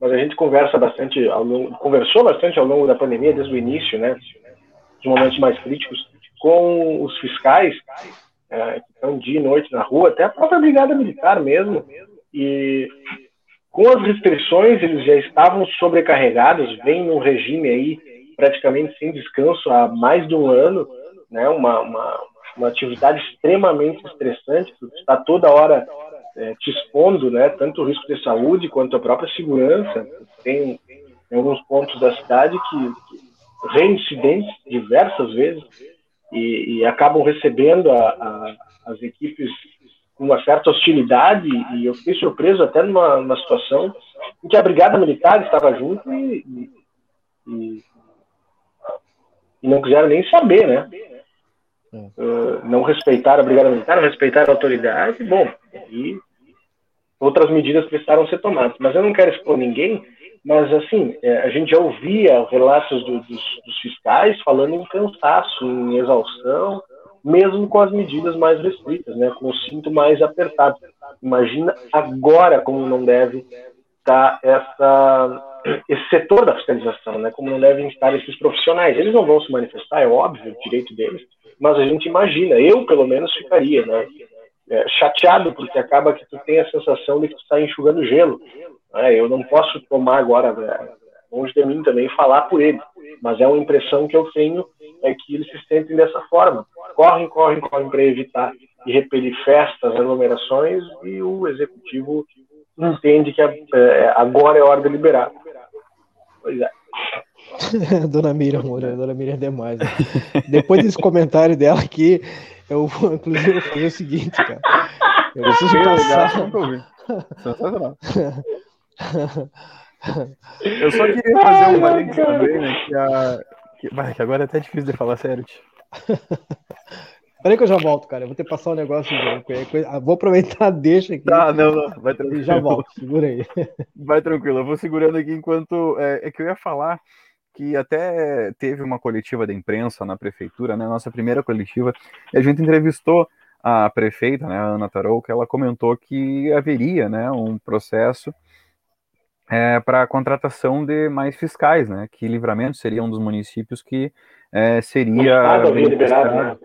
Mas a gente conversa bastante, ao longo, conversou bastante ao longo da pandemia, desde o início, né? Os momentos mais críticos, com os fiscais é, que estão dia e noite na rua, até a própria brigada militar mesmo. E com as restrições, eles já estavam sobrecarregados, vem num regime aí praticamente sem descanso há mais de um ano, né? Uma, uma, uma atividade extremamente estressante, está toda hora é, te expondo, né? Tanto o risco de saúde quanto a própria segurança. Tem, tem alguns pontos da cidade que, que reincidentes diversas vezes e, e acabam recebendo a, a, as equipes com uma certa hostilidade e eu fiquei surpreso até numa, numa situação em que a brigada militar estava junto e, e, e não quiseram nem saber, né? Uh, não respeitar a brigada militar, não respeitar a autoridade, bom, e outras medidas precisaram ser tomadas. Mas eu não quero expor ninguém, mas assim, é, a gente já ouvia relatos do, dos, dos, fiscais falando em cansaço, em exaustão, mesmo com as medidas mais restritas, né, com o cinto mais apertado. Imagina agora como não deve estar essa esse setor da fiscalização, né? Como não devem estar esses profissionais. Eles não vão se manifestar, é óbvio, o direito deles, mas a gente imagina, eu pelo menos ficaria, né? É, chateado porque acaba que tu tem a sensação de que tu está enxugando gelo. Né? Eu não posso tomar agora né? Longe de mim também falar por eles, mas é uma impressão que eu tenho é que eles se sentem dessa forma. Correm, correm, correm para evitar e repelir festas, aglomerações e o executivo entende que é, agora é hora de liberar. Pois é. Dona Miriam, amor, Dona Miriam é demais. Né? Depois desse comentário dela aqui, eu vou, inclusive, fazer o seguinte, cara. Eu preciso passar. Sensacional. Eu só queria fazer uma link também, né? Que, a... que... Vai, que agora é até difícil de falar sério. Peraí que eu já volto, cara. Eu vou ter que passar um negócio. Ah, vou aproveitar, deixa aqui. Ah, não, não. Vai tranquilo. Já volto, segura aí. Vai tranquilo. Eu vou segurando aqui enquanto. É, é, que eu ia falar que até teve uma coletiva da imprensa na prefeitura, né? Nossa primeira coletiva. E a gente entrevistou a prefeita, né, a Ana Tarou, que ela comentou que haveria, né, um processo é, para a contratação de mais fiscais, né? Que Livramento seria um dos municípios que é, seria. O liberado, né?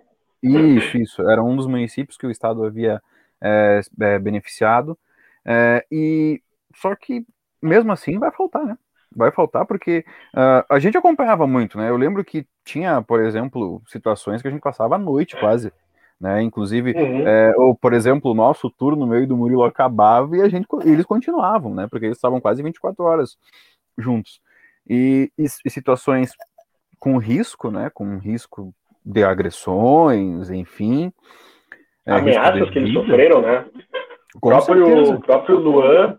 Isso, isso. Era um dos municípios que o Estado havia é, é, beneficiado. É, e só que mesmo assim vai faltar, né? Vai faltar porque uh, a gente acompanhava muito, né? Eu lembro que tinha, por exemplo, situações que a gente passava a noite quase, né? Inclusive, uhum. é, ou por exemplo, o nosso turno no meio do Murilo acabava e a gente, eles continuavam, né? Porque eles estavam quase 24 horas juntos. E, e, e situações com risco, né? Com risco de agressões, enfim. É, Ameaças que eles sofreram, né? O próprio, o próprio Luan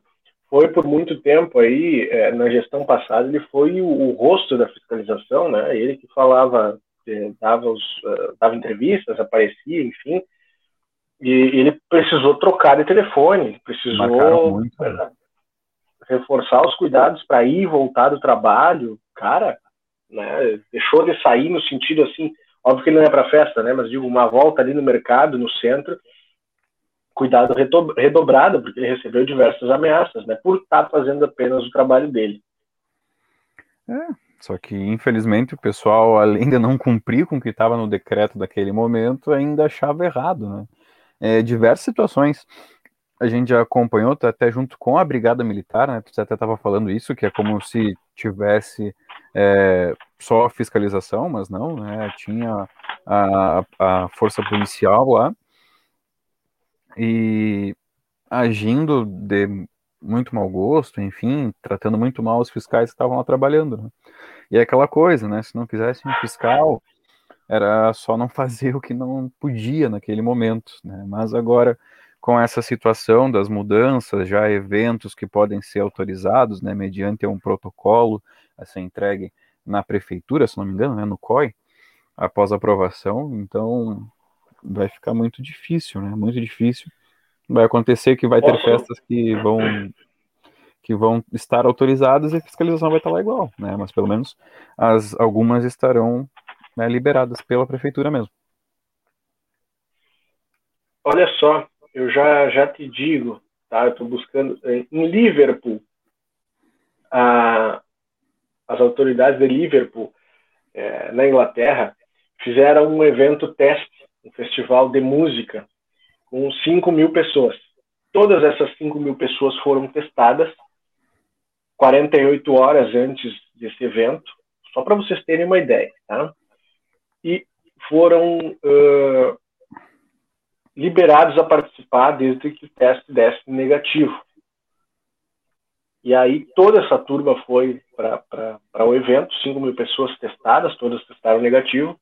foi por muito tempo aí, é, na gestão passada, ele foi o, o, rosto da fiscalização, né? Ele que falava, dava, os, uh, dava entrevistas, aparecia, enfim. E, ele precisou trocar de telefone, precisou muito, né? reforçar os cuidados para ir e voltar do trabalho. Cara, né? Deixou de sair no sentido assim, Óbvio que ele não é para festa, né? Mas digo, uma volta ali no mercado, no centro, cuidado redobrado, porque ele recebeu diversas ameaças, né? Por estar tá fazendo apenas o trabalho dele. É, só que infelizmente o pessoal, além de não cumprir com o que estava no decreto daquele momento, ainda achava errado, né? É, diversas situações. a gente já acompanhou, tá até junto com a Brigada Militar, né? Você até estava falando isso, que é como se tivesse é, só fiscalização, mas não, né? Tinha a, a força policial lá e agindo de muito mau gosto, enfim, tratando muito mal os fiscais que estavam lá trabalhando. Né? E é aquela coisa, né? Se não quisesse um fiscal, era só não fazer o que não podia naquele momento, né? Mas agora com essa situação das mudanças, já eventos que podem ser autorizados, né, mediante um protocolo a ser entregue na prefeitura, se não me engano, né, no COI, após aprovação, então vai ficar muito difícil, né, muito difícil. Vai acontecer que vai ter festas que vão que vão estar autorizadas e a fiscalização vai estar lá igual, né, mas pelo menos as algumas estarão né, liberadas pela prefeitura mesmo. Olha só, eu já, já te digo, tá? Eu estou buscando. Eh, em Liverpool, a, as autoridades de Liverpool, é, na Inglaterra, fizeram um evento teste, um festival de música, com 5 mil pessoas. Todas essas 5 mil pessoas foram testadas 48 horas antes desse evento, só para vocês terem uma ideia, tá? E foram uh, liberados a participar desde que o teste desse negativo. E aí toda essa turma foi para o evento, 5 mil pessoas testadas, todas testaram negativo.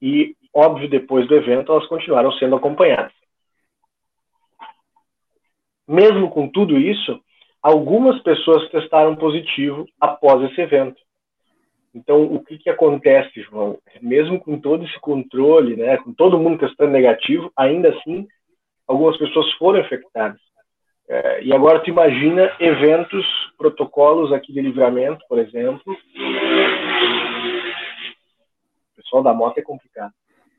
E, óbvio, depois do evento, elas continuaram sendo acompanhadas. Mesmo com tudo isso, algumas pessoas testaram positivo após esse evento. Então, o que, que acontece, João? Mesmo com todo esse controle, né, com todo mundo testando negativo, ainda assim, algumas pessoas foram infectadas. É, e agora tu imagina eventos, protocolos aqui de livramento, por exemplo. O pessoal da moto é complicado.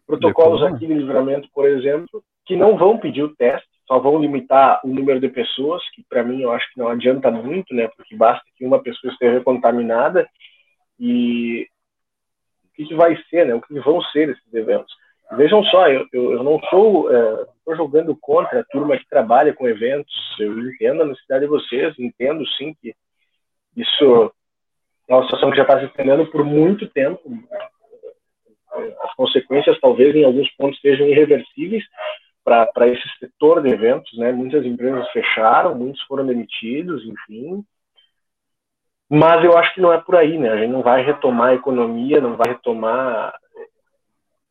Protocolos aqui de livramento, por exemplo, que não vão pedir o teste, só vão limitar o número de pessoas, que para mim eu acho que não adianta muito, né? Porque basta que uma pessoa esteja contaminada e o que, que vai ser, né? O que vão ser esses eventos. Vejam só, eu, eu, eu não estou é, jogando contra a turma que trabalha com eventos. Eu entendo a necessidade de vocês, entendo sim que isso é uma situação que já está se estendendo por muito tempo. As consequências, talvez, em alguns pontos, sejam irreversíveis para esse setor de eventos. Né? Muitas empresas fecharam, muitos foram demitidos, enfim. Mas eu acho que não é por aí, né? A gente não vai retomar a economia, não vai retomar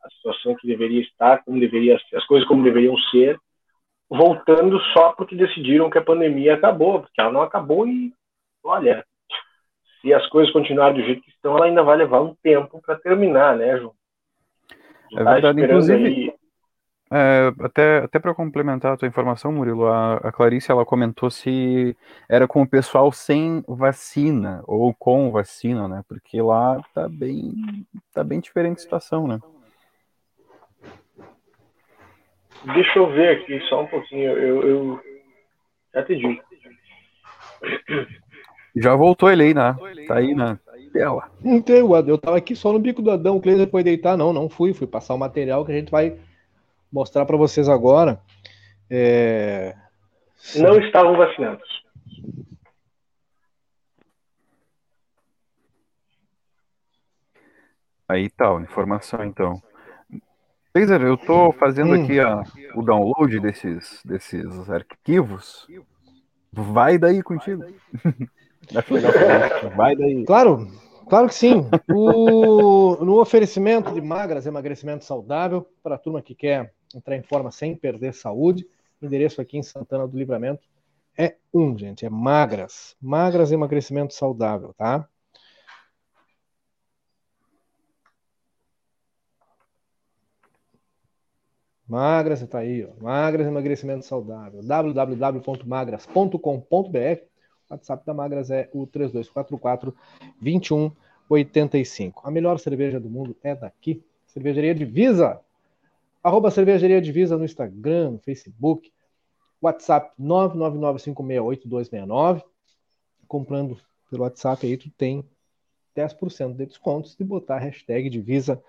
a situação que deveria estar, como deveria ser, as coisas como deveriam ser, voltando só porque decidiram que a pandemia acabou, porque ela não acabou e, olha, se as coisas continuarem do jeito que estão, ela ainda vai levar um tempo para terminar, né, João? É verdade, inclusive. Aí... É, até até para complementar a tua informação, Murilo, a, a, Clarice ela comentou se era com o pessoal sem vacina ou com vacina, né? Porque lá tá bem tá bem diferente a situação, né? Deixa eu ver aqui só um pouquinho. Eu, eu já te digo. Já voltou ele aí, né? Tá aí na tela. Não tem, eu tava aqui só no bico do Adão. O Cleiser foi deitar, não, não fui. Fui passar o material que a gente vai mostrar para vocês agora. É... Não estavam vacinados. Aí tá, informação então. Laser, eu tô fazendo hum. aqui a, o download desses, desses arquivos. Vai daí contigo. Vai daí. Claro, Claro que sim. O, no oferecimento de magras, emagrecimento saudável, para a turma que quer entrar em forma sem perder saúde, endereço aqui em Santana do Livramento é um, gente, é magras. Magras emagrecimento saudável, tá? Magras, está aí, ó. Magras emagrecimento saudável. www.magras.com.br WhatsApp da Magras é o 3244 2185. A melhor cerveja do mundo é daqui. Cervejaria Divisa. Arroba Cervejaria Divisa no Instagram, no Facebook. WhatsApp 999568269. Comprando pelo WhatsApp aí, tu tem 10% de desconto se botar a hashtag Divisa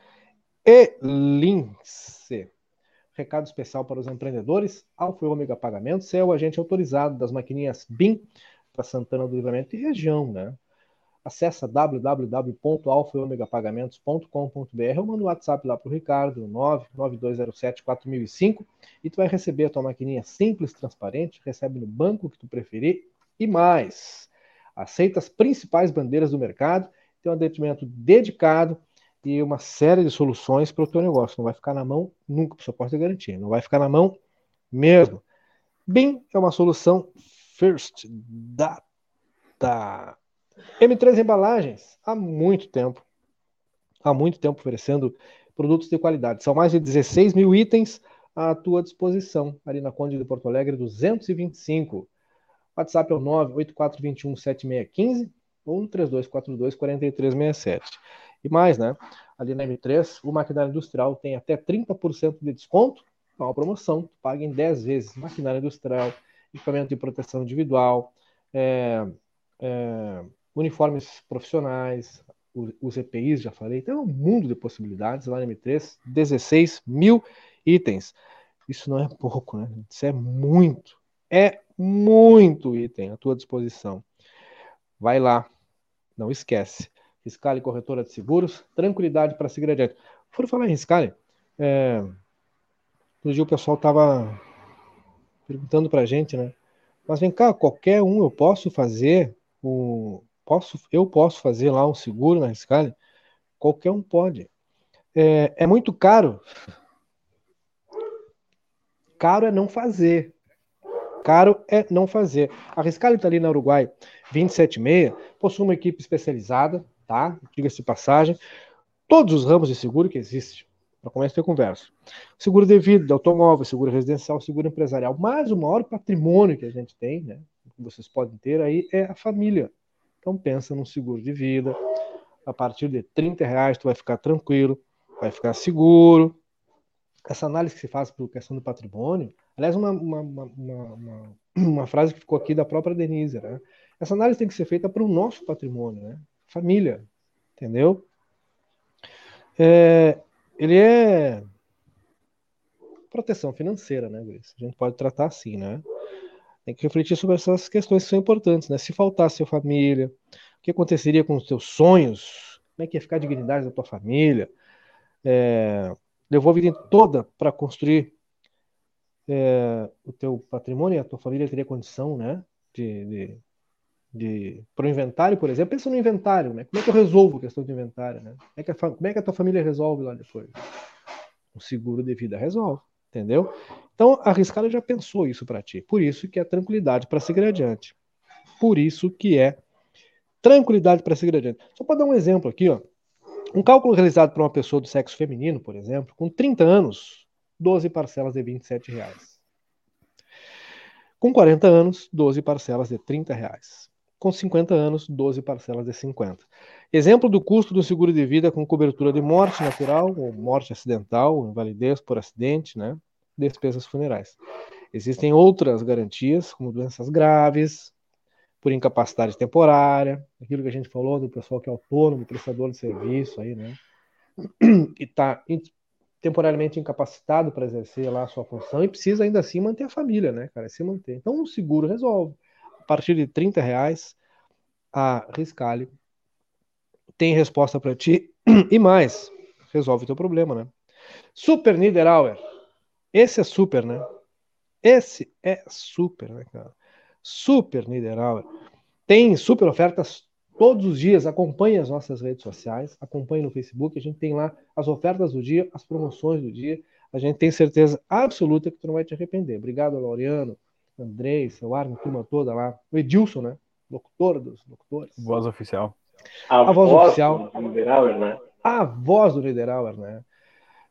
e Lince. recado especial para os empreendedores. Alfa e Ômega Pagamentos é o agente autorizado das maquininhas BIM para Santana do Livramento e região, né? Acesse www.alfaomegapagamentos.com.br ou manda um WhatsApp lá para o Ricardo, 99207-4005 e tu vai receber a tua maquininha simples, transparente, recebe no banco que tu preferir e mais. Aceita as principais bandeiras do mercado, tem um atendimento dedicado e uma série de soluções para o teu negócio. Não vai ficar na mão nunca, só posso garantir. Não vai ficar na mão mesmo. BIM é uma solução First Data. M3 Embalagens, há muito tempo, há muito tempo oferecendo produtos de qualidade. São mais de 16 mil itens à tua disposição, ali na Conde de Porto Alegre, 225. WhatsApp é o 984217615 ou no 3242-4367. E mais, né? Ali na M3, o maquinário industrial tem até 30% de desconto, é uma promoção, paga em 10 vezes. Maquinário industrial, equipamento de proteção individual, é, é, uniformes profissionais, os EPIs, já falei, tem um mundo de possibilidades lá na M3, 16 mil itens. Isso não é pouco, né? Isso é muito, é muito item à tua disposição. Vai lá, não esquece. Fiscale Corretora de Seguros, tranquilidade para seguir adiante. Por falar em Fiscale, é, no dia o pessoal estava perguntando para a gente, né? Mas vem cá, qualquer um eu posso fazer o, posso, eu posso fazer lá um seguro na Riscale? Qualquer um pode. É, é muito caro. Caro é não fazer. Caro é não fazer. A Riscale está ali na Uruguai 276, possui uma equipe especializada, tá? Diga-se passagem. Todos os ramos de seguro que existem. Para começar a conversa. Seguro de vida, de automóvel, seguro residencial, seguro empresarial. Mas o maior patrimônio que a gente tem, né? Que vocês podem ter aí é a família. Então pensa num seguro de vida. A partir de 30 reais tu vai ficar tranquilo, vai ficar seguro. Essa análise que se faz por questão do patrimônio, aliás, uma, uma, uma, uma frase que ficou aqui da própria Denise, né? Essa análise tem que ser feita para o nosso patrimônio, né? Família, entendeu? É, ele é proteção financeira, né, Grace? A gente pode tratar assim, né? Tem que refletir sobre essas questões que são importantes, né? Se faltasse sua família, o que aconteceria com os teus sonhos? Como é que ia ficar a dignidade da tua família? É, levou a vida toda para construir é, o teu patrimônio, a tua família teria condição, né? De, de, de para o inventário, por exemplo, pensa no inventário, né? Como é que eu resolvo a questão do inventário, né? Como é que a, como é que a tua família resolve lá depois? O seguro de vida resolve, entendeu? Então, a Riscala já pensou isso para ti. Por isso que é tranquilidade para seguir adiante. Por isso que é tranquilidade para seguir adiante. Só para dar um exemplo aqui, ó. Um cálculo realizado por uma pessoa do sexo feminino, por exemplo, com 30 anos, 12 parcelas de 27 reais. Com 40 anos, 12 parcelas de 30 reais. Com 50 anos, 12 parcelas de 50. Exemplo do custo do seguro de vida com cobertura de morte natural ou morte acidental, invalidez por acidente, né? despesas funerais. Existem outras garantias, como doenças graves, por incapacidade temporária, aquilo que a gente falou do pessoal que é autônomo, prestador de serviço aí, né? E está temporariamente incapacitado para exercer lá a sua função e precisa ainda assim manter a família, né, cara? Se manter. Então o seguro resolve. A partir de 30 reais, a Riscale tem resposta para ti e mais, resolve teu problema, né? Super Niederauer esse é super, né? Esse é super, né, cara? Super Niederauer. Tem super ofertas todos os dias. Acompanhe as nossas redes sociais, acompanhe no Facebook. A gente tem lá as ofertas do dia, as promoções do dia. A gente tem certeza absoluta que tu não vai te arrepender. Obrigado, Laureano, Andrei, seu Arno, turma toda lá. O Edilson, né? Locutor dos locutores. Voz oficial. A, a voz, voz, oficial. Do Niederauer, né? A voz do Niederauer, né?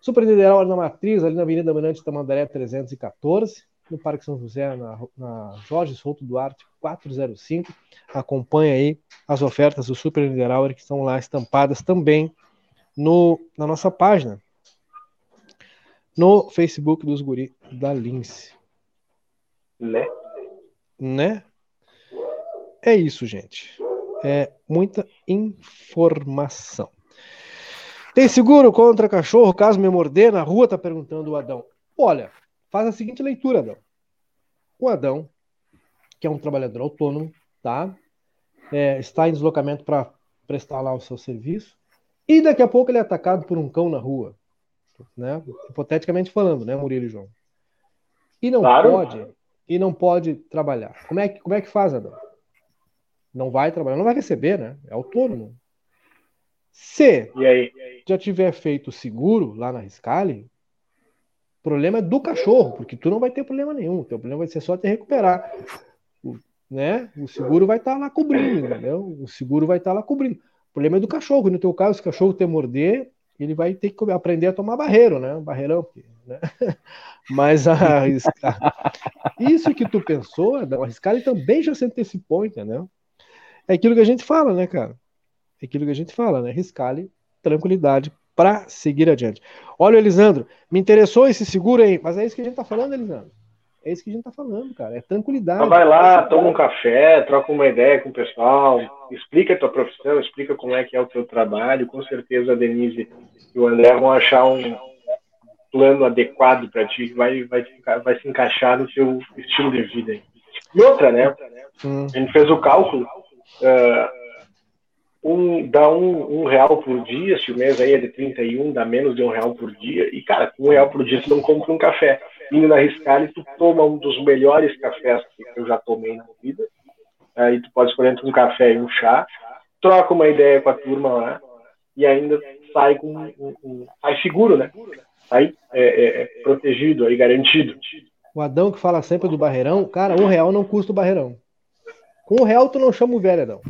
Super Niederauer na Matriz, ali na Avenida Mirante Tamandaré 314, no Parque São José, na, na Jorge Souto Duarte 405. Acompanhe aí as ofertas do Super Niederauer que estão lá estampadas também no, na nossa página, no Facebook dos Guri da Lince. Né? Né? É isso, gente. É muita informação. Tem seguro contra cachorro caso me morder na rua? Tá perguntando o Adão. Olha, faz a seguinte leitura, Adão. O Adão, que é um trabalhador autônomo, tá? É, está em deslocamento para prestar lá o seu serviço, e daqui a pouco ele é atacado por um cão na rua, né? Hipoteticamente falando, né, Murilo e João? E não claro. pode, e não pode trabalhar. Como é que, como é que faz, Adão? Não vai trabalhar, não vai receber, né? É autônomo. Se e aí? Já tiver feito seguro lá na Riscale, o problema é do cachorro, porque tu não vai ter problema nenhum. O teu problema vai ser só te recuperar. O, né? o seguro vai estar tá lá cobrindo, entendeu? O seguro vai estar tá lá cobrindo. O problema é do cachorro. No teu caso, se o cachorro te morder, ele vai ter que aprender a tomar barreiro, né? Barreirão. Né? Mas a, isso que tu pensou, a Riscale também já se antecipou, entendeu? É aquilo que a gente fala, né, cara? É aquilo que a gente fala, né? Riscale, tranquilidade para seguir adiante. Olha, Elisandro, me interessou esse seguro aí, mas é isso que a gente tá falando, Elisandro. É isso que a gente tá falando, cara. É tranquilidade. Então vai lá, toma um café, troca uma ideia com o pessoal, explica a tua profissão, explica como é que é o teu trabalho. Com certeza a Denise e o André vão achar um plano adequado para ti, que vai, vai, vai se encaixar no teu estilo de vida. E outra, né? Hum. A gente fez o cálculo. Uh, um, dá um, um, real por dia, se o mês aí é de 31, dá menos de um real por dia. E, cara, com um real por dia você não compra um café. Indo na Riscale, tu toma um dos melhores cafés que eu já tomei na vida. Aí tu pode escolher entre um café e um chá, troca uma ideia com a turma lá e ainda sai com um, um sai seguro, né? Sai é, é, é, protegido, aí garantido. O Adão que fala sempre do barreirão, cara, um real não custa o barreirão. Com um real tu não chama o velho, Adão.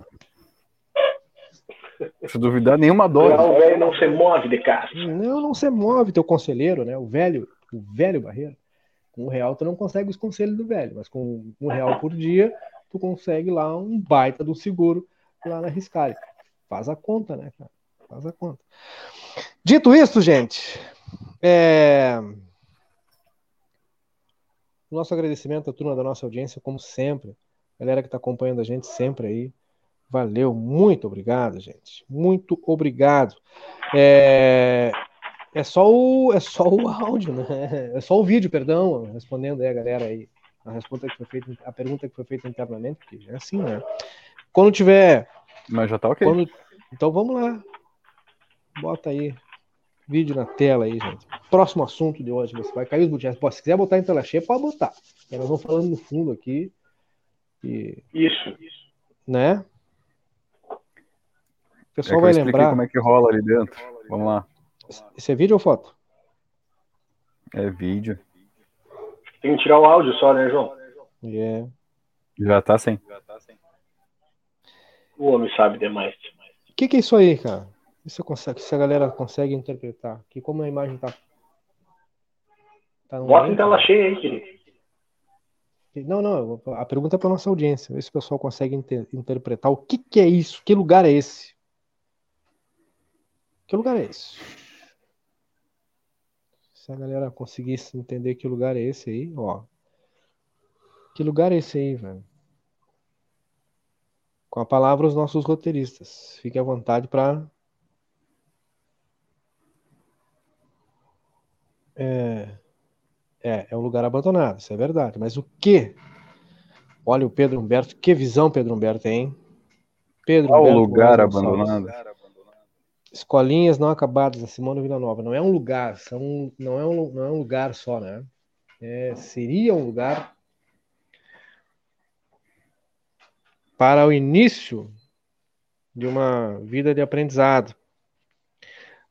Se duvidar, nenhuma dose. O velho não se move de casa. Não, não se move, teu conselheiro, né? O velho, o velho Barreiro. Com um real tu não consegue os conselhos do velho, mas com um real por dia tu consegue lá um baita do seguro lá na Riscale. Faz a conta, né, cara? Faz a conta. Dito isso, gente, é... nosso agradecimento à turma da nossa audiência, como sempre. Galera que está acompanhando a gente sempre aí. Valeu, muito obrigado, gente. Muito obrigado. É, é, só, o, é só o áudio, né? É só o vídeo, perdão, respondendo aí a galera aí. A, resposta que foi feita, a pergunta que foi feita internamente, porque é assim, né? Quando tiver. Mas já tá ok. Quando, então vamos lá. Bota aí. Vídeo na tela aí, gente. Próximo assunto de hoje. Você vai cair os botões. Se quiser botar em tela cheia, pode botar. Nós vamos falando no fundo aqui. E, isso, isso. Né? O pessoal é vai lembrar. como é que rola ali dentro. Vamos lá. Isso é vídeo ou foto? É vídeo. Tem que tirar o áudio só, né, João? Yeah. Já tá sem. O homem sabe demais. O que, que, é isso aí, cara? Isso consegue, se a galera consegue interpretar. Que como a imagem tá. tá Bota em tela cheia aí, querido. Não, não, a pergunta é para nossa audiência. Vê se o pessoal consegue inter interpretar o que, que é isso, que lugar é esse. Que lugar é esse? Se a galera conseguisse entender que lugar é esse aí, ó. Que lugar é esse aí, velho? Com a palavra os nossos roteiristas. Fique à vontade para é, é, é um lugar abandonado, isso é verdade. Mas o que? Olha o Pedro Humberto, que visão Pedro Humberto tem, Pedro Qual Humberto, lugar abandonado? Escolinhas não acabadas, a Simone Vila Nova. Não é um lugar, são, não, é um, não é um lugar só, né? É, seria um lugar para o início de uma vida de aprendizado.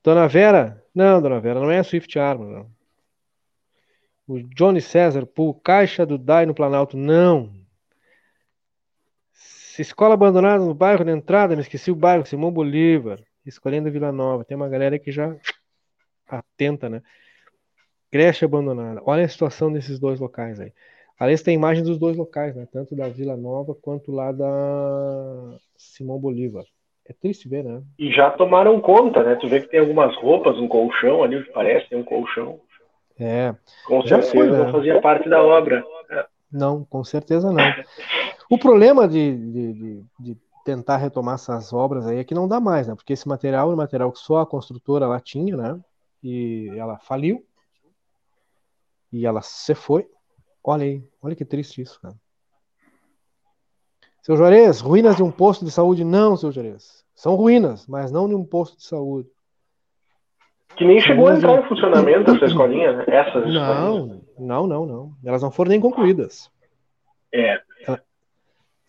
Dona Vera, não, Dona Vera, não é a Swift Armor, não. O Johnny César, por caixa do DAI no Planalto, não. Escola abandonada no bairro de entrada, me esqueci o bairro, Simão Bolívar escolhendo Vila Nova. Tem uma galera que já atenta, né? Creche abandonada. Olha a situação desses dois locais aí. Aliás, tem imagem dos dois locais, né? Tanto da Vila Nova quanto lá da Simão Bolívar. É triste ver, né? E já tomaram conta, né? Tu vê que tem algumas roupas, um colchão ali, parece, tem um colchão. É. Com já certeza foi, né? não fazia parte da obra. Não, com certeza não. O problema de, de, de, de tentar retomar essas obras aí é que não dá mais, né? Porque esse material é um material que só a construtora lá tinha, né? E ela faliu. e ela se foi. Olha aí, olha que triste isso, cara. Seu Juarez, ruínas de um posto de saúde? Não, seu Juarez. São ruínas, mas não de um posto de saúde. Que nem chegou a entrar em funcionamento essa escolinha, né? Essas Não, não, não, não. Elas não foram nem concluídas. É.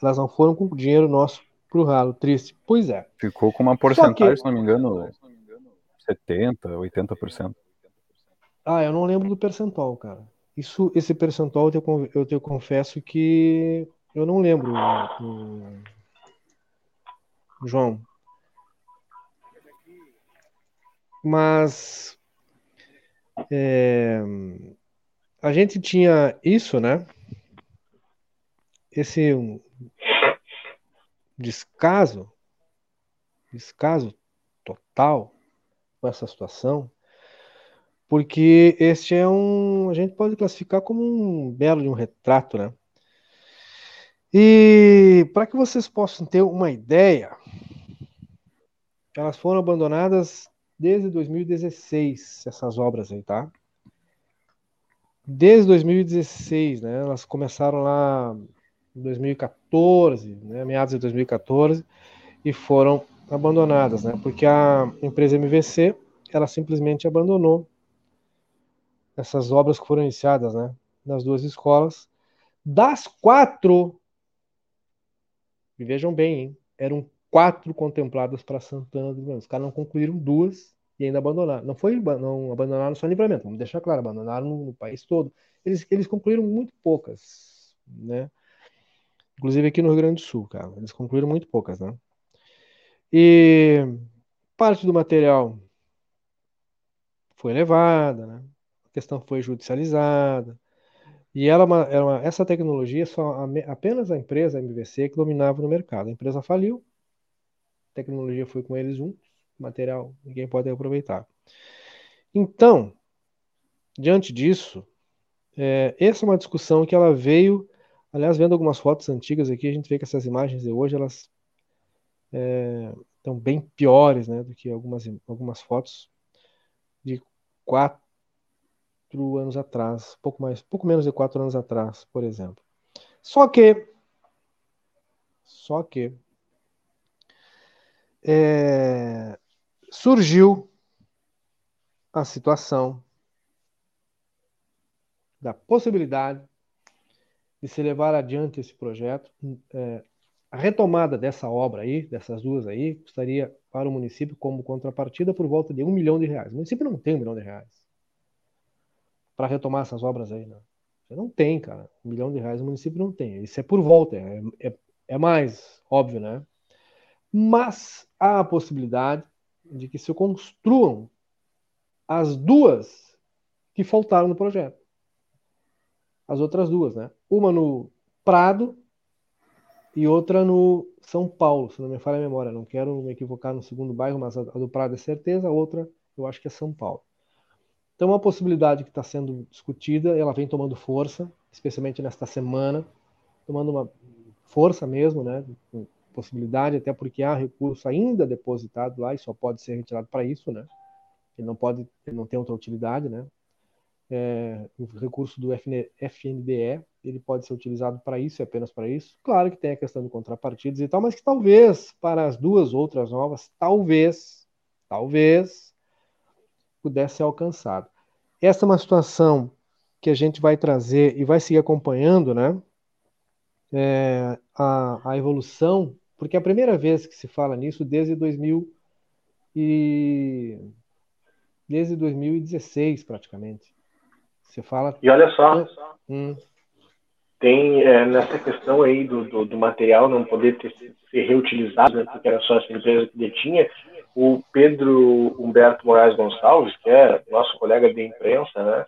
Elas não foram com dinheiro nosso pro ralo. Triste. Pois é. Ficou com uma porcentagem, que- se não me engano, 70%, 80%. Ah, eu não lembro do percentual, cara. Isso, esse percentual eu te, eu te confesso que eu não lembro, o- João. Mas é, a gente tinha isso, né? Esse descaso, descaso total com essa situação. Porque este é um. A gente pode classificar como um belo de um retrato, né? E para que vocês possam ter uma ideia, elas foram abandonadas desde 2016, essas obras aí, tá? Desde 2016, né? Elas começaram lá em 2014, né? Meados de 2014, e foram abandonadas, né? Porque a empresa MVC, ela simplesmente abandonou essas obras que foram iniciadas, né, nas duas escolas. Das quatro, e vejam bem, hein, eram quatro contempladas para Santana do. Os caras não concluíram duas e ainda abandonaram. Não foi, não abandonaram só Livramento, vamos deixar claro, abandonaram no país todo. Eles, eles concluíram muito poucas, né? Inclusive aqui no Rio Grande do Sul, cara. Eles concluíram muito poucas, né? E parte do material foi levada, né? A questão foi judicializada. E ela, é uma- era uma- essa tecnologia só ame- apenas a empresa a MVC que dominava no mercado. A empresa faliu, a tecnologia foi com eles juntos, material ninguém pode aproveitar. Então, diante disso, é, essa é uma discussão que ela veio, aliás, vendo algumas fotos antigas aqui, a gente vê que essas imagens de hoje elas é, estão bem piores, né, do que algumas algumas fotos de quatro anos atrás, pouco mais, pouco menos de quatro anos atrás, por exemplo. Só que, só que é, surgiu a situação da possibilidade de se levar adiante esse projeto. É, a retomada dessa obra aí, dessas duas aí, custaria para o município como contrapartida por volta de um milhão de reais. O município não tem um milhão de reais para retomar essas obras aí, né? Não tem, cara. Um milhão de reais o município não tem. Isso é por volta, é, é, é mais óbvio, né? Mas há a possibilidade de que se construam as duas que faltaram no projeto. As outras duas, né? Uma no Prado e outra no São Paulo, se não me falha a memória. Não quero me equivocar no segundo bairro, mas a, do Prado é certeza, a outra eu acho que é São Paulo. Então, uma possibilidade que está sendo discutida, ela vem tomando força, especialmente nesta semana, tomando uma força mesmo, né? Possibilidade, até porque há recurso ainda depositado lá e só pode ser retirado para isso, né? Ele não pode, ele não tem outra utilidade, né? É, o recurso do FN, FNDE, ele pode ser utilizado para isso, apenas para isso. Claro que tem a questão de contrapartidas e tal, mas que talvez para as duas outras novas, talvez, talvez pudesse ser alcançado. Essa é uma situação que a gente vai trazer e vai seguir acompanhando, né? É, a, a evolução, porque é a primeira vez que se fala nisso desde 2000 e desde 2016 praticamente. Você fala. E olha só, Hum, tem é, nessa questão aí do, do, do material não poder ter, ser reutilizado, né, porque era só essa empresa que detinha, o Pedro Humberto Moraes Gonçalves, que é nosso colega de imprensa, né,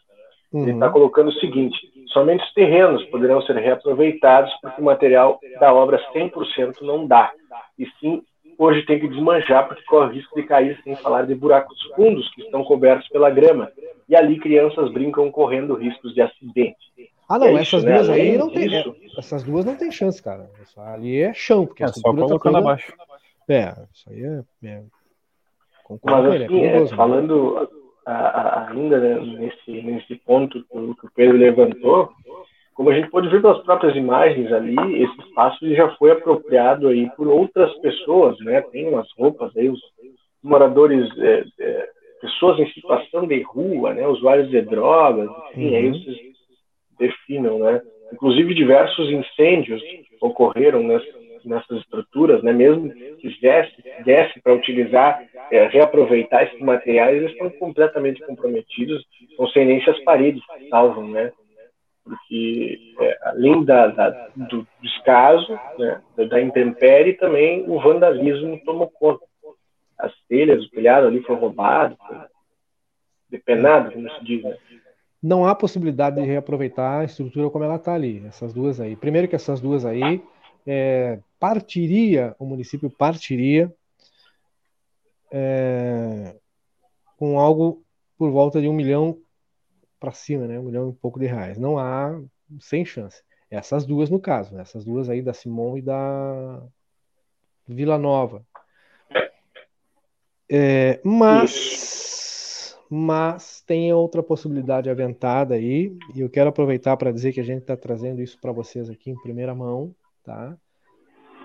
ele está uhum. colocando o seguinte: somente os terrenos poderão ser reaproveitados porque o material da obra 100% não dá. E sim, hoje tem que desmanchar porque corre o risco de cair, sem falar de buracos fundos que estão cobertos pela grama. E ali crianças brincam correndo riscos de acidente. Ah, não, É isso, essas né? duas aí Além não tem. disso- é, essas duas não tem chance, cara. Isso ali é chão, porque a É só estrutura tá colocando toda- abaixo. É, isso aí é. é... Concordo Mas com ele, é assim, é, né? falando, ainda né, nesse, nesse ponto que o Pedro levantou, como a gente pode ver pelas próprias imagens ali, esse espaço já foi apropriado aí por outras pessoas, né? Tem umas roupas aí, os moradores, é, é, pessoas em situação de rua, né? Usuários de drogas, enfim, uhum. aí vocês definam, né? Inclusive diversos incêndios ocorreram nessas, nessas estruturas, né? Mesmo que desse, desse para utilizar, é, reaproveitar esses materiais, eles estão completamente comprometidos, não sei nem se as paredes salvam, né? Porque é, além da, da, do descaso, né, da intempérie, também o vandalismo tomou conta. As telhas, o telhado ali foi roubado, foi depenado, como se diz. Né? Não há possibilidade de reaproveitar a estrutura como ela está ali, essas duas aí. Primeiro que essas duas aí é, partiria, o município partiria é, com algo por volta de um milhão para cima, né? Um milhão e pouco de reais. Não há sem chance. Essas duas no caso, né? essas duas aí da Simon e da Vila Nova. É, mas, mas tem outra possibilidade aventada aí, e eu quero aproveitar para dizer que a gente está trazendo isso para vocês aqui em primeira mão, tá?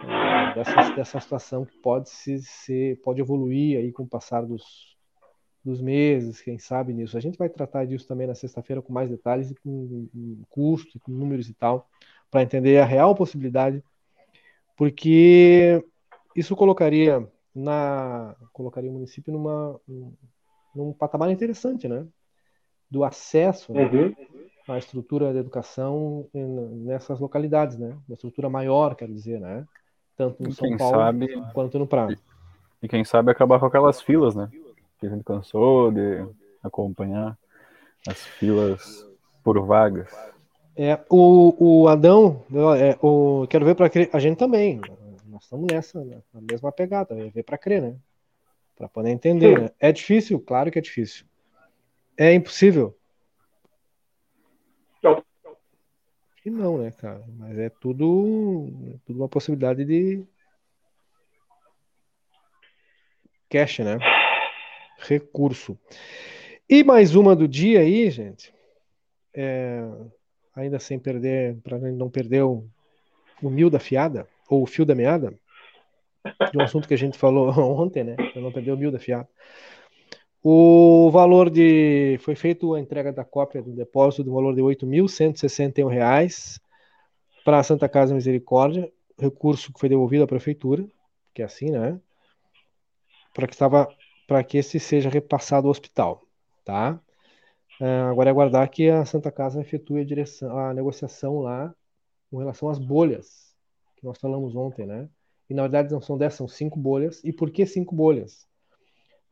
É, dessa, dessa situação que pode se, ser, pode evoluir aí com o passar dos, dos meses, quem sabe nisso. A gente vai tratar disso também na sexta-feira com mais detalhes e com, com custo, com números e tal, para entender a real possibilidade, porque isso colocaria na colocaria o município numa num patamar interessante, né? Do acesso né? uhum. à estrutura de educação nessas localidades, né? Uma estrutura maior, quero dizer, né? Tanto no São Paulo sabe... quanto no Prado. E quem sabe acabar com aquelas filas, né? Que a gente cansou de acompanhar as filas por vagas. É, o, o Adão, é, o, quero ver para crer, a gente também, nós estamos nessa, né, na mesma pegada, é ver para crer, né? Para poder entender, né? É difícil? Claro que é difícil. É impossível? Não. E não, né, cara? Mas é tudo, tudo uma possibilidade de cash, né? Recurso. E mais uma do dia aí, gente. É, ainda sem perder, para não perder o, o mil da fiada, ou o fio da meada, de um assunto que a gente falou ontem, né? Para não perder o mil da fiada. O valor de. Foi feito a entrega da cópia do depósito do valor de R$ 8.161 para a Santa Casa Misericórdia, recurso que foi devolvido à prefeitura, que é assim, né? Para que estava para que esse seja repassado ao hospital, tá? Uh, agora é aguardar que a Santa Casa efetue a, direção, a negociação lá com relação às bolhas que nós falamos ontem, né? E na verdade não são 10, são cinco bolhas. E por que cinco bolhas?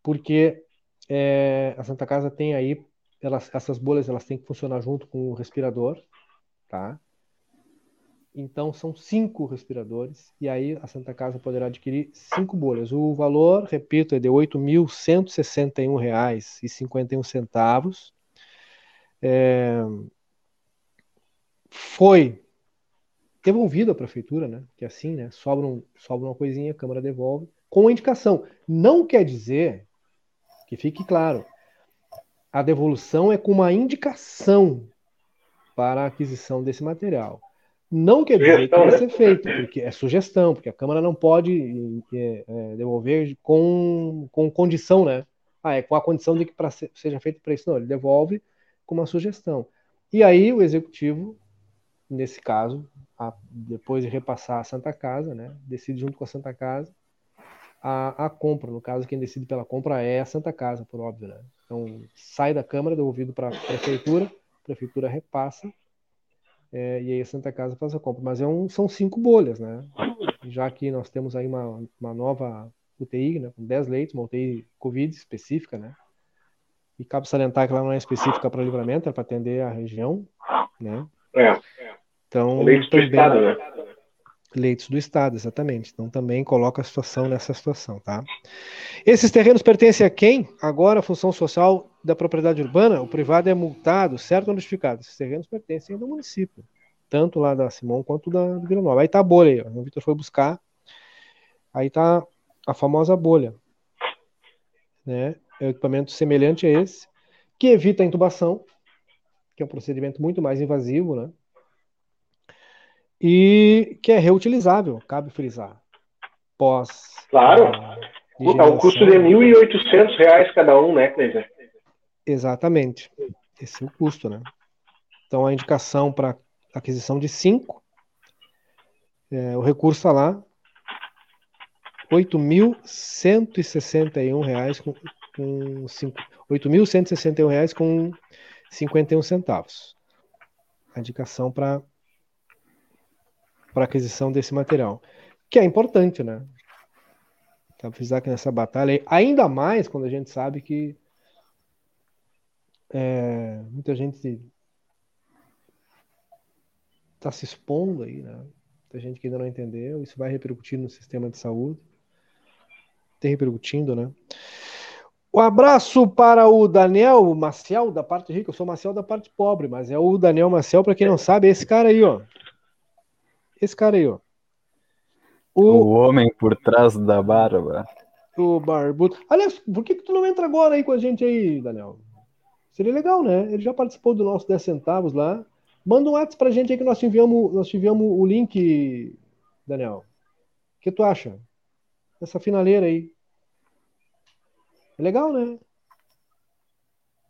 Porque é, a Santa Casa tem aí, elas, essas bolhas elas têm que funcionar junto com o respirador, tá? Então são cinco respiradores e aí a Santa Casa poderá adquirir cinco bolhas. O valor, repito, é de R$ 8.161,51. É... Foi devolvido à prefeitura, né? Que é assim, né? Sobra, um, sobra uma coisinha, a Câmara devolve, com indicação. Não quer dizer, que fique claro, a devolução é com uma indicação para a aquisição desse material. Não quer dizer que vai né? ser feito, porque é sugestão, porque a Câmara não pode é, é, devolver com, com condição, né? Ah, é com a condição de que pra, seja feito para isso. Não, ele devolve com uma sugestão. E aí o Executivo, nesse caso, a, depois de repassar a Santa Casa, né? Decide junto com a Santa Casa a, a compra. No caso, quem decide pela compra é a Santa Casa, por óbvio, né? Então, sai da Câmara, devolvido para a Prefeitura, a Prefeitura repassa é, e aí a Santa Casa faz a compra. Mas é um, são cinco bolhas, né? Já que nós temos aí uma, uma nova UTI, né, com 10 leitos, uma UTI Covid específica, né? E cabe salientar que ela não é específica para livramento, é para atender a região, né? É. Então, leitos também, do Estado, né? Leitos do Estado, exatamente. Então também coloca a situação nessa situação, tá? Esses terrenos pertencem a quem? Agora, a função social da propriedade urbana, o privado é multado, certo ou notificado? Esses terrenos pertencem ao município, tanto lá da Simão quanto da Vila Nova. Aí tá a bolha aí, o Vitor foi buscar, aí tá a famosa bolha, né? É um equipamento semelhante a esse, que evita a intubação, que é um procedimento muito mais invasivo, né? E que é reutilizável, cabe frisar. Pós. Claro. É um custo de R$ 1.800 cada um, né, Cleiser? Exatamente. Esse é o custo, né? Então, a indicação para aquisição de cinco, é, o recurso está lá, R$ 8.161 com, com R$ 8.161 com 51 centavos. A indicação para para aquisição desse material, que é importante, né? Para precisar que nessa batalha, ainda mais quando a gente sabe que é, muita gente está se expondo aí, né? Muita gente que ainda não entendeu, isso vai repercutir no sistema de saúde. Tem repercutindo, né? Um abraço para o Daniel Maciel, da parte rica. Eu sou Maciel da parte pobre, mas é o Daniel Maciel, para quem não sabe, é esse cara aí, ó. Esse cara aí, ó. O, o homem por trás da barba. O barbudo. Aliás, por que, que tu não entra agora aí com a gente aí, Daniel? Seria legal, né? Ele já participou do nosso 10 centavos lá. Manda um WhatsApp pra gente aí que nós te enviamos, nós te enviamos o link, Daniel. O que tu acha? Essa finaleira aí. É legal, né?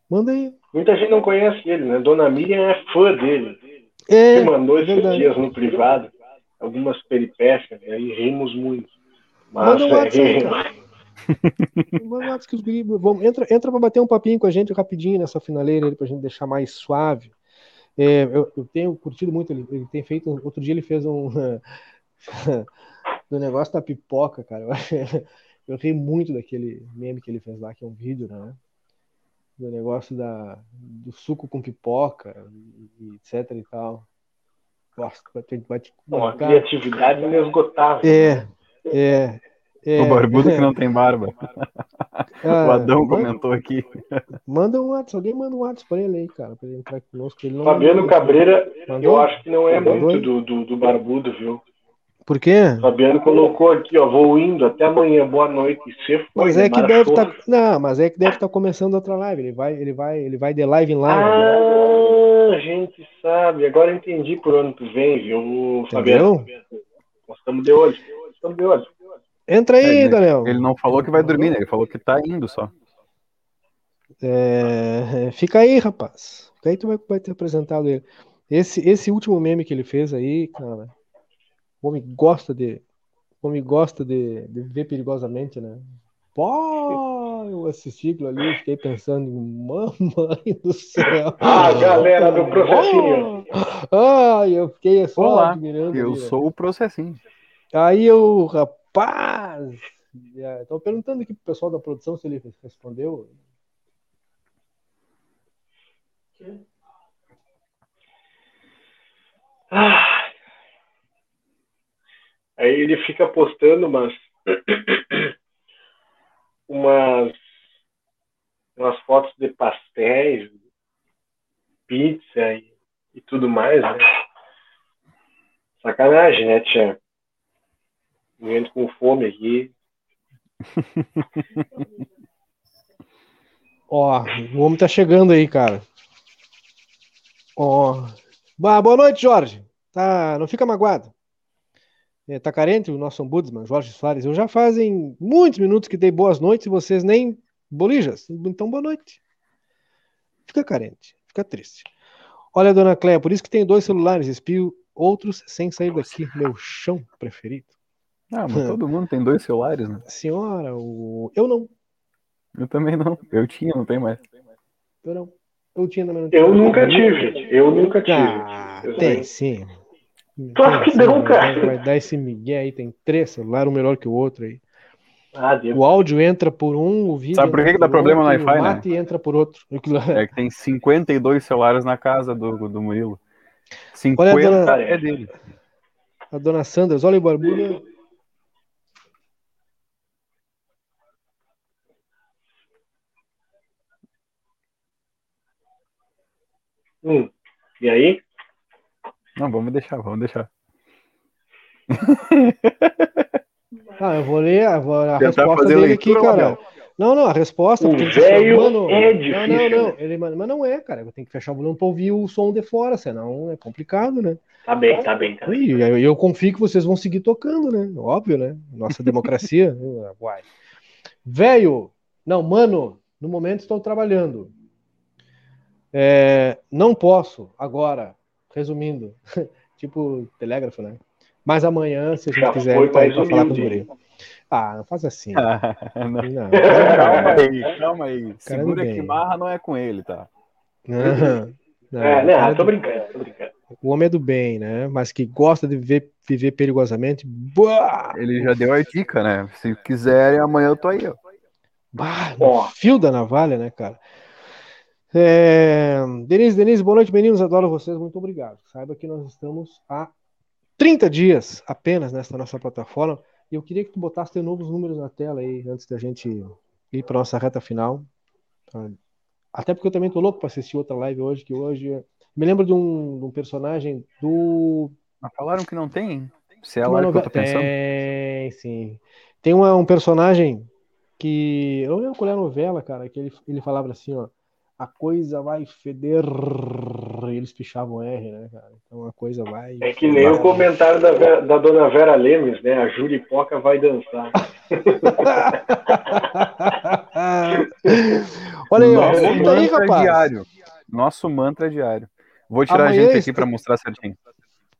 Manda aí. Muita gente não conhece ele, né? Dona Miriam é fã dele. É, que mandou esses é dias no privado algumas peripécias, e aí rimos muito. Mas, Manda um WhatsApp. É... Manda um WhatsApp que os vamos, entra, entra para bater um papinho com a gente rapidinho nessa finaleira para a gente deixar mais suave. É, eu, eu, tenho curtido muito, ele, ele, tem feito. Outro dia ele fez um. do negócio da pipoca, cara. Eu, eu ri muito daquele meme que ele fez lá, que é um vídeo, né? Do negócio da, do suco com pipoca, etc e tal. Nossa, ter, vai ter, Uma criatividade inesgotável. É, é, é. O barbudo que não tem barba. Ah, o Adão manda, comentou aqui. Manda um WhatsApp, alguém manda um WhatsApp para ele aí, cara, para ele entrar conosco. Ele não Fabiano Cabreira, mandou? eu acho que não é mandou? muito do, do, do, barbudo, viu? Por quê? Fabiano colocou aqui, ó, vou indo, até amanhã, boa noite. Você foi, mas é que deve estar, tá, não, mas é que deve estar tá começando outra live. Ele vai, ele vai, ele vai de live em live. Ah, a gente sabe. Agora entendi por onde tu vem, viu, Fabiano? Nós estamos de olho. Estamos de olho. Entra aí, é, Daniel. Ele não falou que vai dormir, né? Ele falou que tá indo só. É, fica aí, rapaz. Fica aí, tu vai, vai ter apresentado ele. Esse, esse último meme que ele fez aí, cara, o homem gosta de. O homem gosta de, de viver perigosamente, né? Pô, eu assisti aquilo ali e fiquei pensando, mamãe do céu. Ah, galera do processinho. Ah, eu fiquei só Olá, admirando. Eu ali, sou né? o processinho. Aí eu, rapaz, estou perguntando aqui pro pessoal da produção se ele respondeu. Ah, Aí ele fica postando umas, umas, umas fotos de pastéis, pizza e, e tudo mais, né? Sacanagem, né, Tia? Vendo com fome aqui. Ó, o homem tá chegando aí, cara. Ó. Boa noite, Jorge. Tá, não fica magoado. É, tá carente o nosso ombudsman, Jorge Soares. Eu já fazem muitos minutos que dei boas noites e vocês nem bolijas. Então, boa noite. Fica carente, fica triste. Olha, dona Cléia, por isso que tem dois celulares, espio outros sem sair daqui. Meu chão preferido. Ah, mas todo mundo tem dois celulares, né? Senhora, o... eu não. Eu também não. Eu tinha, não tem mais. Eu não. Eu tinha, não. Eu nunca tive. Eu nunca tive. Ah, tem sim. Claro que não, cara. Vai dar esse migué aí, tem três celulares, um melhor que o outro aí. Ah, o áudio entra por um, o vídeo. Sabe por que, que dá problema no Wi-Fi, né? E entra por outro. É que tem 52 celulares na casa do, do Murilo. 50 olha a dona, é dele. A dona Sanders, olha o barbudo. Hum. E aí? Não, vamos deixar, vamos deixar. Ah, eu vou ler a, a resposta dele aqui, cara. Não, não, a resposta. O velho mano, é Não, difícil, não, não. né? Ele, mas não é, cara. Eu tenho que fechar o volume pra ouvir o som de fora, senão é complicado, né? Tá bem, tá bem, tá bem. E eu, eu confio que vocês vão seguir tocando, né? Óbvio, né? Nossa democracia. Uai. Velho, não, mano, no momento estou trabalhando. É, não posso agora, resumindo, tipo telégrafo, né? Mas amanhã, se a gente Já quiser, foi tá aí pra falar com o guri. Ah, não faz assim. Não, Não, calma aí, calma aí. Cara Segura que marra não é com ele, tá? não, não, É, né? Tô do- brincando, tô brincando. O homem é do bem, né? Mas que gosta de viver, viver perigosamente. Bah! Ele já deu a dica, né? Se quiserem, amanhã eu tô aí, ó. Bah, no Ó. fio da navalha, né, cara? É... Denise, Denise, boa noite, meninos. Adoro vocês. Muito obrigado. Saiba que nós estamos há 30 dias apenas nesta nossa plataforma. E eu queria que tu botasse de novo os números na tela aí, antes da gente ir para nossa reta final. Tá? Até porque eu também tô louco para assistir outra live hoje, que hoje. Me lembro de um, de um personagem do Mas falaram que não tem? Se é uma lá que eu tô pensando. Tem, sim. Tem uma- um personagem que. Eu não lembro qual é a novela, cara, que ele, ele falava assim, ó. A coisa vai feder. Eles pichavam R, né, cara? Então a coisa vai. É que nem o comentário da, Vera- da dona Vera Lemes, né? A Juripoca vai dançar. Olha aí, ó. Aí, mantra rapaz. diário. Nosso mantra diário. Vou tirar Amanhã a gente aqui está- pra mostrar certinho.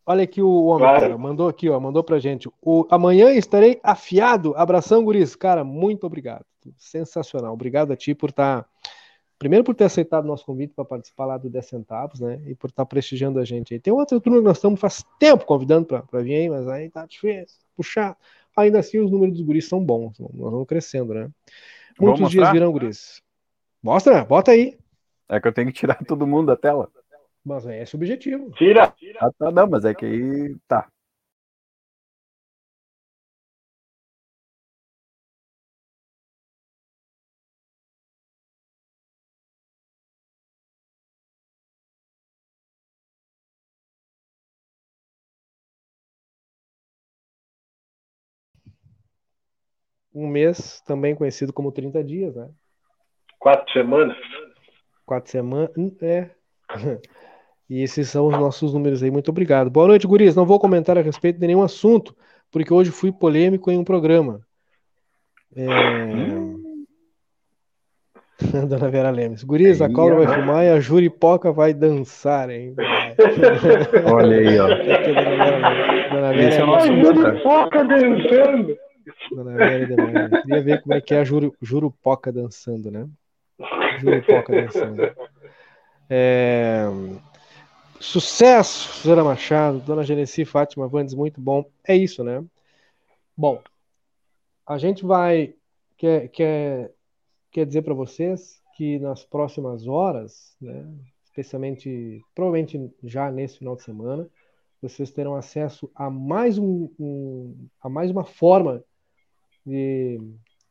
Olha aqui o homem, Claro. cara. Mandou aqui, ó. Mandou pra gente. O, amanhã estarei afiado. Abração, guris. Cara, muito obrigado. Sensacional. Obrigado a ti por estar. Primeiro por ter aceitado o nosso convite para participar lá do 10 centavos, né? E por estar prestigiando a gente aí. Tem outra turma que nós estamos faz tempo convidando para vir aí, mas aí tá difícil. Puxar. Ainda assim, os números dos guris são bons. Nós vamos crescendo, né? Muitos dias virão guris. Mostra, bota aí. É que eu tenho que tirar todo mundo da tela. Mas é esse o objetivo. Tira! Ah, tá, não, mas é que aí. Tá. Um mês, também conhecido como 30 dias, né? Quatro semanas. Quatro semanas. É. E esses são os nossos números aí. Muito obrigado. Boa noite, guris. Não vou comentar a respeito de nenhum assunto, porque hoje fui polêmico em um programa. É... Dona Vera Lemes. Guris, a cobra vai filmar e a juripoca vai dançar, hein? Olha aí, ó. Dona Vera Lemes. Dona Vera Esse é o nosso. Juripoca dançando! Dona Vera. Eu Queria ver como é que é a juru, Jurupoca dançando, né? Jurupoca dançando. É, Sucesso, Suzana Machado, Dona Genesi Fátima Vandes, muito bom. É isso, né? Bom, a gente vai. Quer, quer, quer dizer para vocês que nas próximas horas, né, especialmente, provavelmente já nesse final de semana, vocês terão acesso a mais um, um- a mais uma forma de,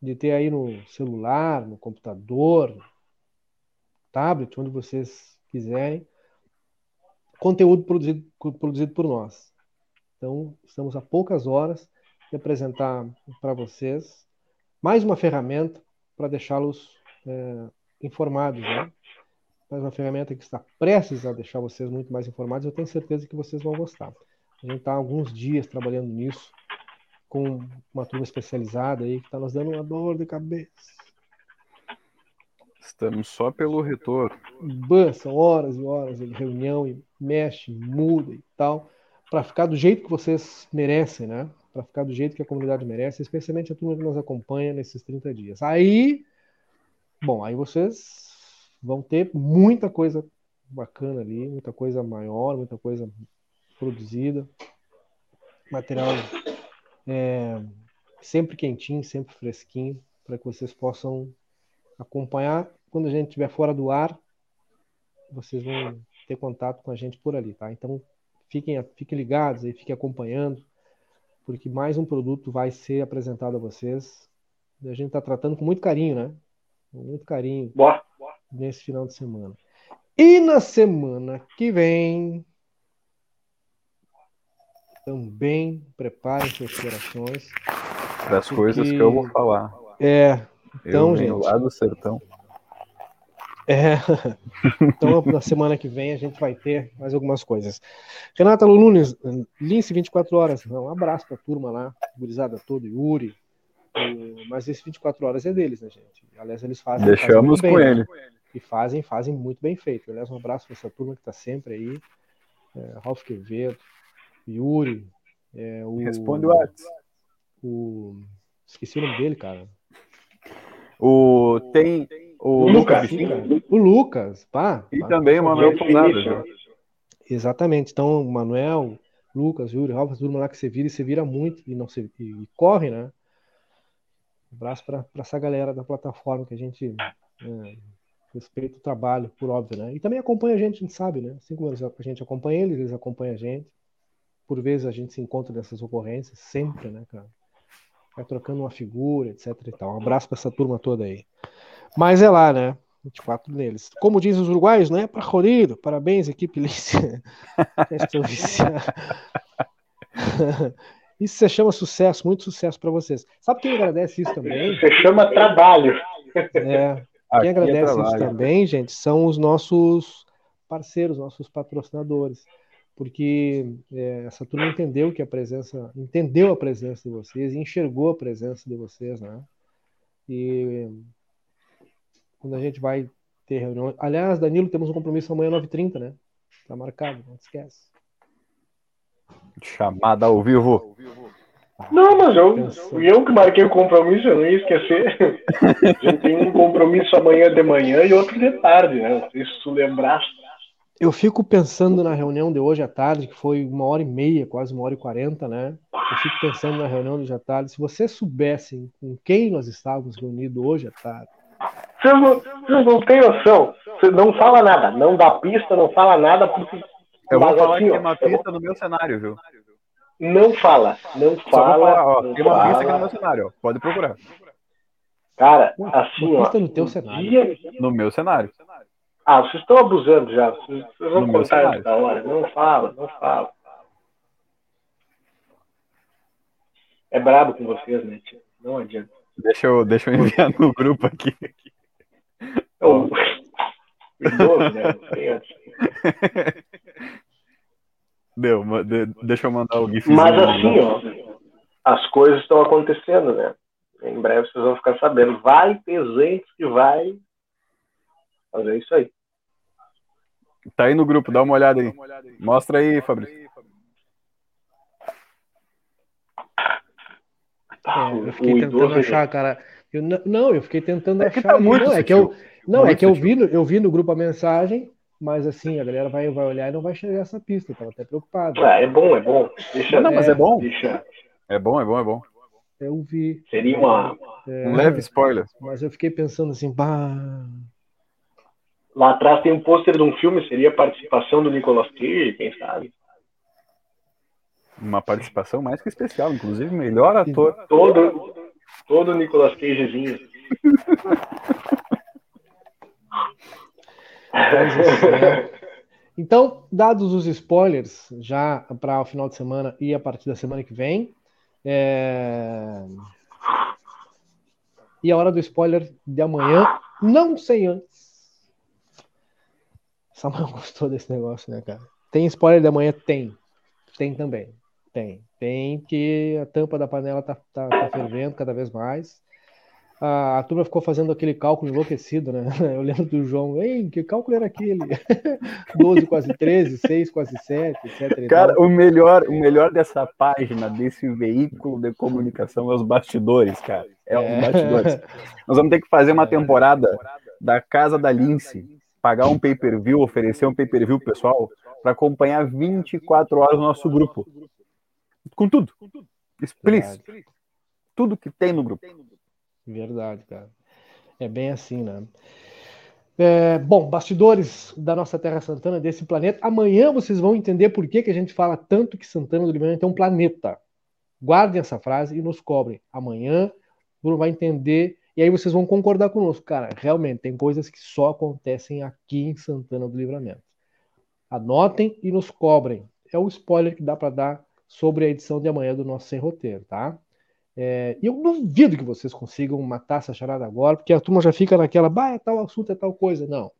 de ter aí no celular, no computador, tablet, onde vocês quiserem, conteúdo produzido, produzido por nós. Então, estamos a poucas horas de apresentar para vocês mais uma ferramenta para deixá-los é, informados, né? Mais uma ferramenta que está prestes a deixar vocês muito mais informados. Eu tenho certeza que vocês vão gostar. A gente está há alguns dias trabalhando nisso com uma turma especializada aí que está nos dando uma dor de cabeça. Estamos só pelo retorno. Bah, são horas e horas de reunião e mexe, muda e tal, para ficar do jeito que vocês merecem, né? Para ficar do jeito que a comunidade merece, especialmente a turma que nos acompanha nesses 30 dias. Aí, bom, aí vocês vão ter muita coisa bacana ali, muita coisa maior, muita coisa produzida, material é, sempre quentinho, sempre fresquinho, para que vocês possam acompanhar quando a gente estiver fora do ar, vocês vão ter contato com a gente por ali, tá? Então fiquem, fiquem ligados aí, fiquem acompanhando, porque mais um produto vai ser apresentado a vocês. E a gente está tratando com muito carinho, né? Com muito carinho Boa. nesse final de semana. E na semana que vem também preparem seus corações. Das Porque- coisas que eu vou falar. É, Então, Eu gente. lá do sertão. É. Então, na semana que vem a gente vai ter mais algumas coisas. Renata Nunes, Lince 24 horas. Um abraço pra turma lá, gurizada toda, Yuri. Mas esse 24 horas é deles, né, gente? Aliás, eles fazem. fazem Deixamos bem, com né? ele. E fazem, fazem muito bem feito. Aliás, um abraço para essa turma que está sempre aí. É, Ralf Quevedo, Yuri, é, o, Responde o WhatsApp. o. Esqueci o nome dele, cara. O, tem o O Lucas Lucas. O Lucas, pá. e pá. também o Manuel viu? Exatamente. Então, Manuel, Lucas, Yuri, Ralf, a turma lá que você vira e você vira muito e não se, e, e corre, né? Um abraço para essa galera da plataforma que a gente é, respeita o trabalho, por óbvio, né? E também acompanha a gente, a gente sabe, né? Assim como a gente acompanha eles, eles acompanham a gente. Por vezes a gente se encontra nessas ocorrências, sempre, né, cara? Vai trocando uma figura, etc e tal. Um abraço para essa turma toda aí. Mas é lá, né? 24 neles. Como dizem os uruguaios, não é para Rorido. Parabéns, equipe Lícia. Viciado. Isso se chama sucesso, muito sucesso para vocês. Sabe quem agradece isso também? Você chama trabalho. É, Aqui quem é agradece isso trabalho. também, gente, são os nossos parceiros, nossos patrocinadores. Porque é, essa turma entendeu que a presença, entendeu a presença de vocês e enxergou a presença de vocês, né? E quando a gente vai ter reunião. Aliás, Danilo, temos um compromisso amanhã 9h30, né? Tá marcado, não esquece. Chamada ao vivo. Não, mas eu, eu que marquei o compromisso, eu não ia esquecer. A gente tem um compromisso amanhã de manhã e outro de tarde, né? Não sei se tu lembraste. Eu fico pensando na reunião de hoje à tarde, que foi uma hora e meia, quase uma hora e quarenta, né? Eu fico pensando na reunião de hoje à tarde. Se vocês soubessem com quem nós estávamos reunidos hoje à tarde, Vocês não, vocês não têm noção. Você não fala nada, não dá pista, não fala nada, porque. Eu vou Mas falar assim, que tem uma pista no meu cenário, viu? Não fala, não Só vou fala. falar, ó, não tem uma pista aqui no fala. meu cenário, ó. Pode procurar. Cara, Uma assim, ó. pista no teu cenário. dia- No meu cenário. Ah, vocês estão abusando já. Vocês, vocês vão No contar essa hora. Não fala, não fala. É brabo com vocês, né, tio? Não adianta. Deixa eu, deixa eu enviar no grupo aqui. O, o idoso, né? Deu, de- deixa eu mandar o GIF. Mas assim, ó, as coisas estão acontecendo, né? Em breve vocês vão ficar sabendo. Vai ter gente que vai fazer isso aí. Tá aí no grupo, dá uma olhada aí. Mostra aí, Fabrício. Ah, É, eu fiquei o tentando idoso, achar, cara. Eu, não, eu fiquei tentando É que achar. tá muito não, é que eu, não, é Muito que eu vi, no, eu vi no grupo a mensagem, mas assim, a galera vai, vai olhar e não vai chegar essa pista. Eu tava até preocupado. Ah, é bom, é bom. Deixa, Não, mas é bom. deixa. É bom, é bom, é bom. Eu vi. Seria uma. é, Um leve spoiler. Mas eu fiquei pensando assim, bah. Lá atrás tem um pôster de um filme, seria a participação do Nicolas Cage, quem sabe? Uma participação mais que especial, inclusive melhor ator. Todo, todo Nicolas Cagezinho. Então, dados os spoilers já para o final de semana e a partir da semana que vem. é, E a hora do spoiler de amanhã, não sei antes. Samuel gostou desse negócio, né, cara? Tem spoiler de amanhã? Tem. Tem também. Tem. Tem que a tampa da panela tá, tá, tá fervendo cada vez mais. A, a turma ficou fazendo aquele cálculo enlouquecido, né? Eu lembro do João, ei, que cálculo era aquele? 12 quase 13, 6 quase 7, etc. Cara, o melhor, o melhor dessa página, desse veículo de comunicação é os bastidores, cara. É, os bastidores. Nós vamos ter que fazer uma temporada da Casa da Lince, pagar um pay-per-view, oferecer um pay-per-view pessoal, para acompanhar 24 horas o nosso grupo. Com tudo. Explícito. Tudo que tem no grupo. Verdade, cara. É bem assim, né? É, bom, bastidores da nossa Terra Santana, desse planeta. Amanhã vocês vão entender por que, que a gente fala tanto que Santana do Livramento é um planeta. Guardem essa frase e nos cobrem. Amanhã o Bruno vai entender e aí vocês vão concordar conosco. Cara, realmente tem coisas que só acontecem aqui em Santana do Livramento. Anotem e nos cobrem. É o spoiler que dá para dar sobre a edição de amanhã do nosso Sem Roteiro, tá? É, eu duvido que vocês consigam matar essa charada agora, porque a turma já fica naquela, bah, é tal assunto, é tal coisa. Não.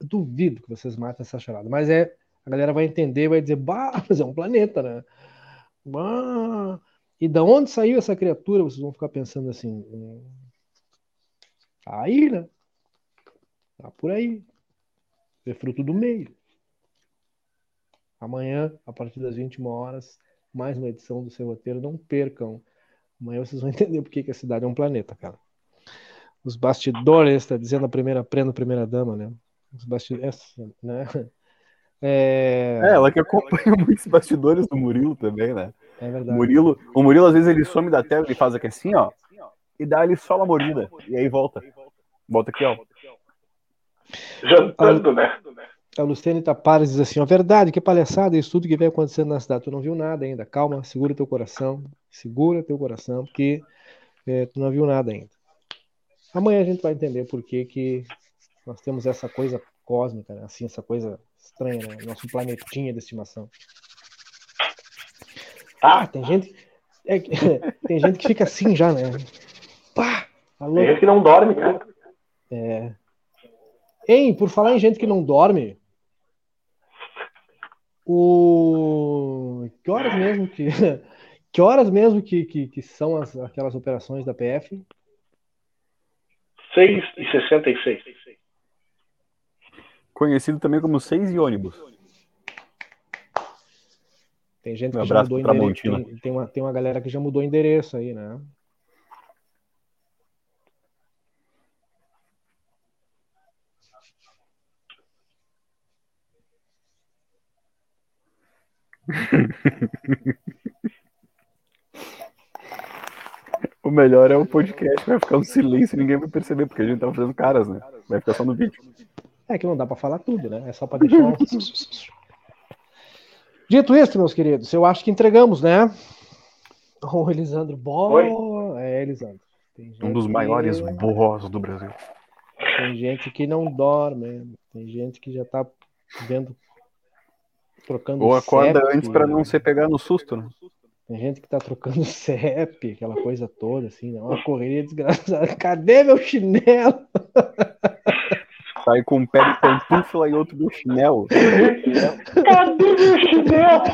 Eu duvido que vocês matem essa charada. Mas é, a galera vai entender, vai dizer, bah, mas é um planeta, né? Bah, e da onde saiu essa criatura? Vocês vão ficar pensando assim, tá aí, né? Tá por aí. É fruto do meio. Amanhã, a partir das 21 horas, mais uma edição do seu roteiro. Não percam. Amanhã vocês vão entender por que a cidade é um planeta, cara. Os bastidores, está dizendo a primeira prenda, a primeira dama, né? Os bastidores, né? É... é... ela que acompanha muitos bastidores do Murilo também, né? É verdade. Murilo, o Murilo, às vezes, ele some da tela e faz aqui assim, ó, e dá ele só uma mordida. E aí volta. Volta aqui, ó. Jantando, né? A Luciane Tapares diz assim: ó, verdade, que palhaçada isso tudo que vem acontecendo na cidade. Tu não viu nada ainda. Calma, segura teu coração. Segura teu coração, porque é, tu não viu nada ainda. Amanhã a gente vai entender por que, que nós temos essa coisa cósmica, né? assim, essa coisa estranha, né? Nosso planetinha de estimação. Ah, tem gente. É, tem gente que fica assim já, né? Pá! Alô? Tem gente que não dorme, cara. É. Hein, por falar em gente que não dorme, o que horas mesmo que que horas mesmo que, que, que são as, aquelas operações da PF? 6 e 66. Conhecido também como 6 e ônibus. Tem gente um que já mudou endereço. Tem, tem, uma, tem uma galera que já mudou endereço aí, né? o melhor é o podcast, vai ficar um silêncio e ninguém vai perceber, porque a gente tá fazendo caras, né? Vai ficar só no vídeo. É que não dá para falar tudo, né? É só para deixar um... Dito isso, meus queridos, eu acho que entregamos, né? O Elisandro Bo... É, Elisandro. Um dos maiores que... borros do Brasil. Tem gente que não dorme, tem gente que já tá vendo trocando Ou acorda CEP, antes para não se pegar no susto, né? Tem gente que tá trocando CEP, aquela coisa toda, assim, né? Uma correria desgraçada. Cadê meu chinelo? Sai com um pé de pantufla e outro do chinelo. Cadê meu chinelo?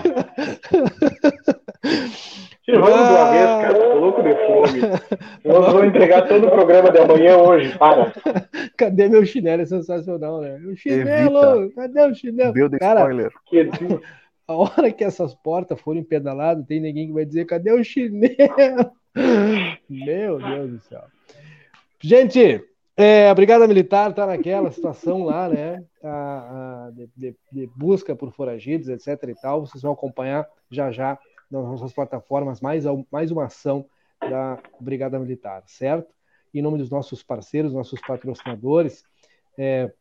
Vamos de uma vez, cara. Tô louco de fome. Nós vamos entregar todo o programa de amanhã hoje. Para. Cadê meu chinelo? É sensacional, né? O chinelo! Evita. Cadê o chinelo? Deu de cara, spoiler. A hora que essas portas forem pedaladas, tem ninguém que vai dizer: cadê o chinelo? Meu Deus do céu. Gente, é, a Brigada Militar está naquela situação lá, né? A, a, de, de, de busca por foragidos, etc. e tal. Vocês vão acompanhar já já nas nossas plataformas mais, mais uma ação da Brigada Militar, certo? Em nome dos nossos parceiros, nossos patrocinadores, é,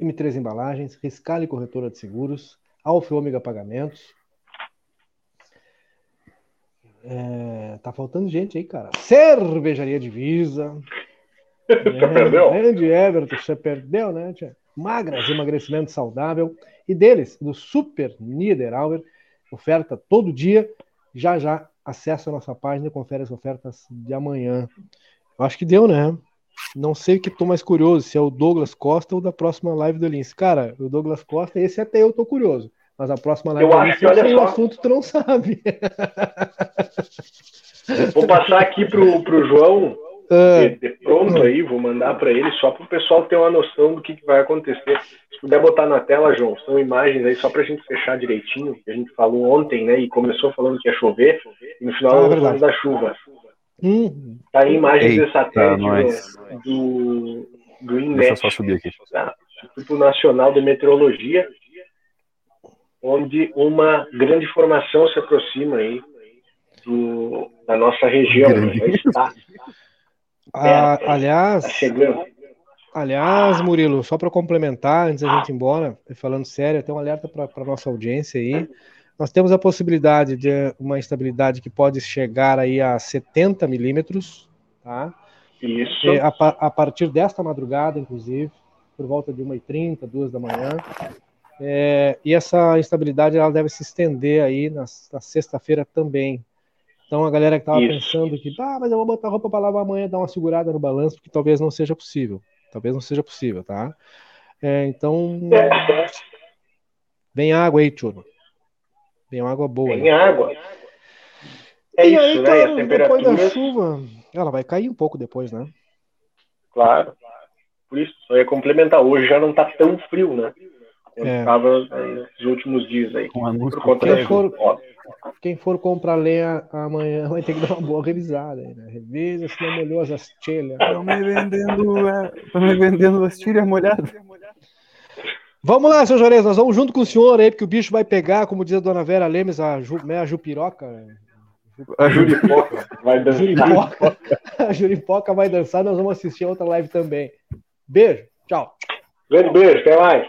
M3 Embalagens, Riscale Corretora de Seguros, Alfa Ômega Pagamentos. É, tá faltando gente aí, cara. Cervejaria Divisa. Você é, perdeu? Grande Everton, você perdeu, né? Tia? Magras, emagrecimento saudável. E deles, do Super Niederauer, oferta todo dia. Já já acessa a nossa página e confere as ofertas de amanhã. Eu acho que deu, né? Não sei o que tô mais curioso, se é o Douglas Costa ou da próxima live do Lince. Cara, o Douglas Costa, esse até eu tô curioso. Mas a próxima live eu do Lince é um assunto tu não sabe. Vou passar aqui pro, pro João de, de pronto aí, vou mandar para ele só para o pessoal ter uma noção do que, que, vai acontecer. Se puder botar na tela, João, são imagens aí só para a gente fechar direitinho. A gente falou ontem, né? E começou falando que ia chover, e no final ah, falamos da chuva. Hum. Tá aí imagens Eita, de satélite do, do INMET, Deixa eu só subir aqui. Tá? Instituto Nacional de Meteorologia, onde uma grande formação se aproxima aí do, da nossa região, né? está ah, aliás, tá aliás, Murilo, só para complementar, antes da gente ir embora, falando sério, tem um alerta para a nossa audiência aí. Nós temos a possibilidade de uma instabilidade que pode chegar aí a 70 milímetros, tá? Isso. A, a, partir desta madrugada, inclusive, por volta de 1h30, 2 da manhã. É, e essa instabilidade ela deve se estender aí na, na sexta-feira também. Então a galera que estava pensando que, ah, mas eu vou botar roupa para lavar amanhã, dar uma segurada no balanço, porque talvez não seja possível. Talvez não seja possível, tá? É, então. Vem água aí, Tchuro. Vem água boa. Vem aí. água. É e isso, aí, né? Cara, depois da chuva, ela vai cair um pouco depois, né? Claro. Por isso, só ia complementar. Hoje já não tá tão frio, né? É. estava nesses últimos dias aí. Com por quem, for, quem for comprar lenha amanhã vai ter que dar uma boa revisada. Aí, né? Revisa se não molhou as telhas. Estão me vendendo, é, me vendendo as telhas molhadas. Vamos lá, seu Jorez, nós vamos junto com o senhor aí, porque o bicho vai pegar, como diz a dona Vera Lemes, a, ju, né, a jupiroca. A juripoca vai dançar. Juripoca. A juripoca vai dançar, nós vamos assistir a outra live também. Beijo, tchau. Grande beijo, até mais.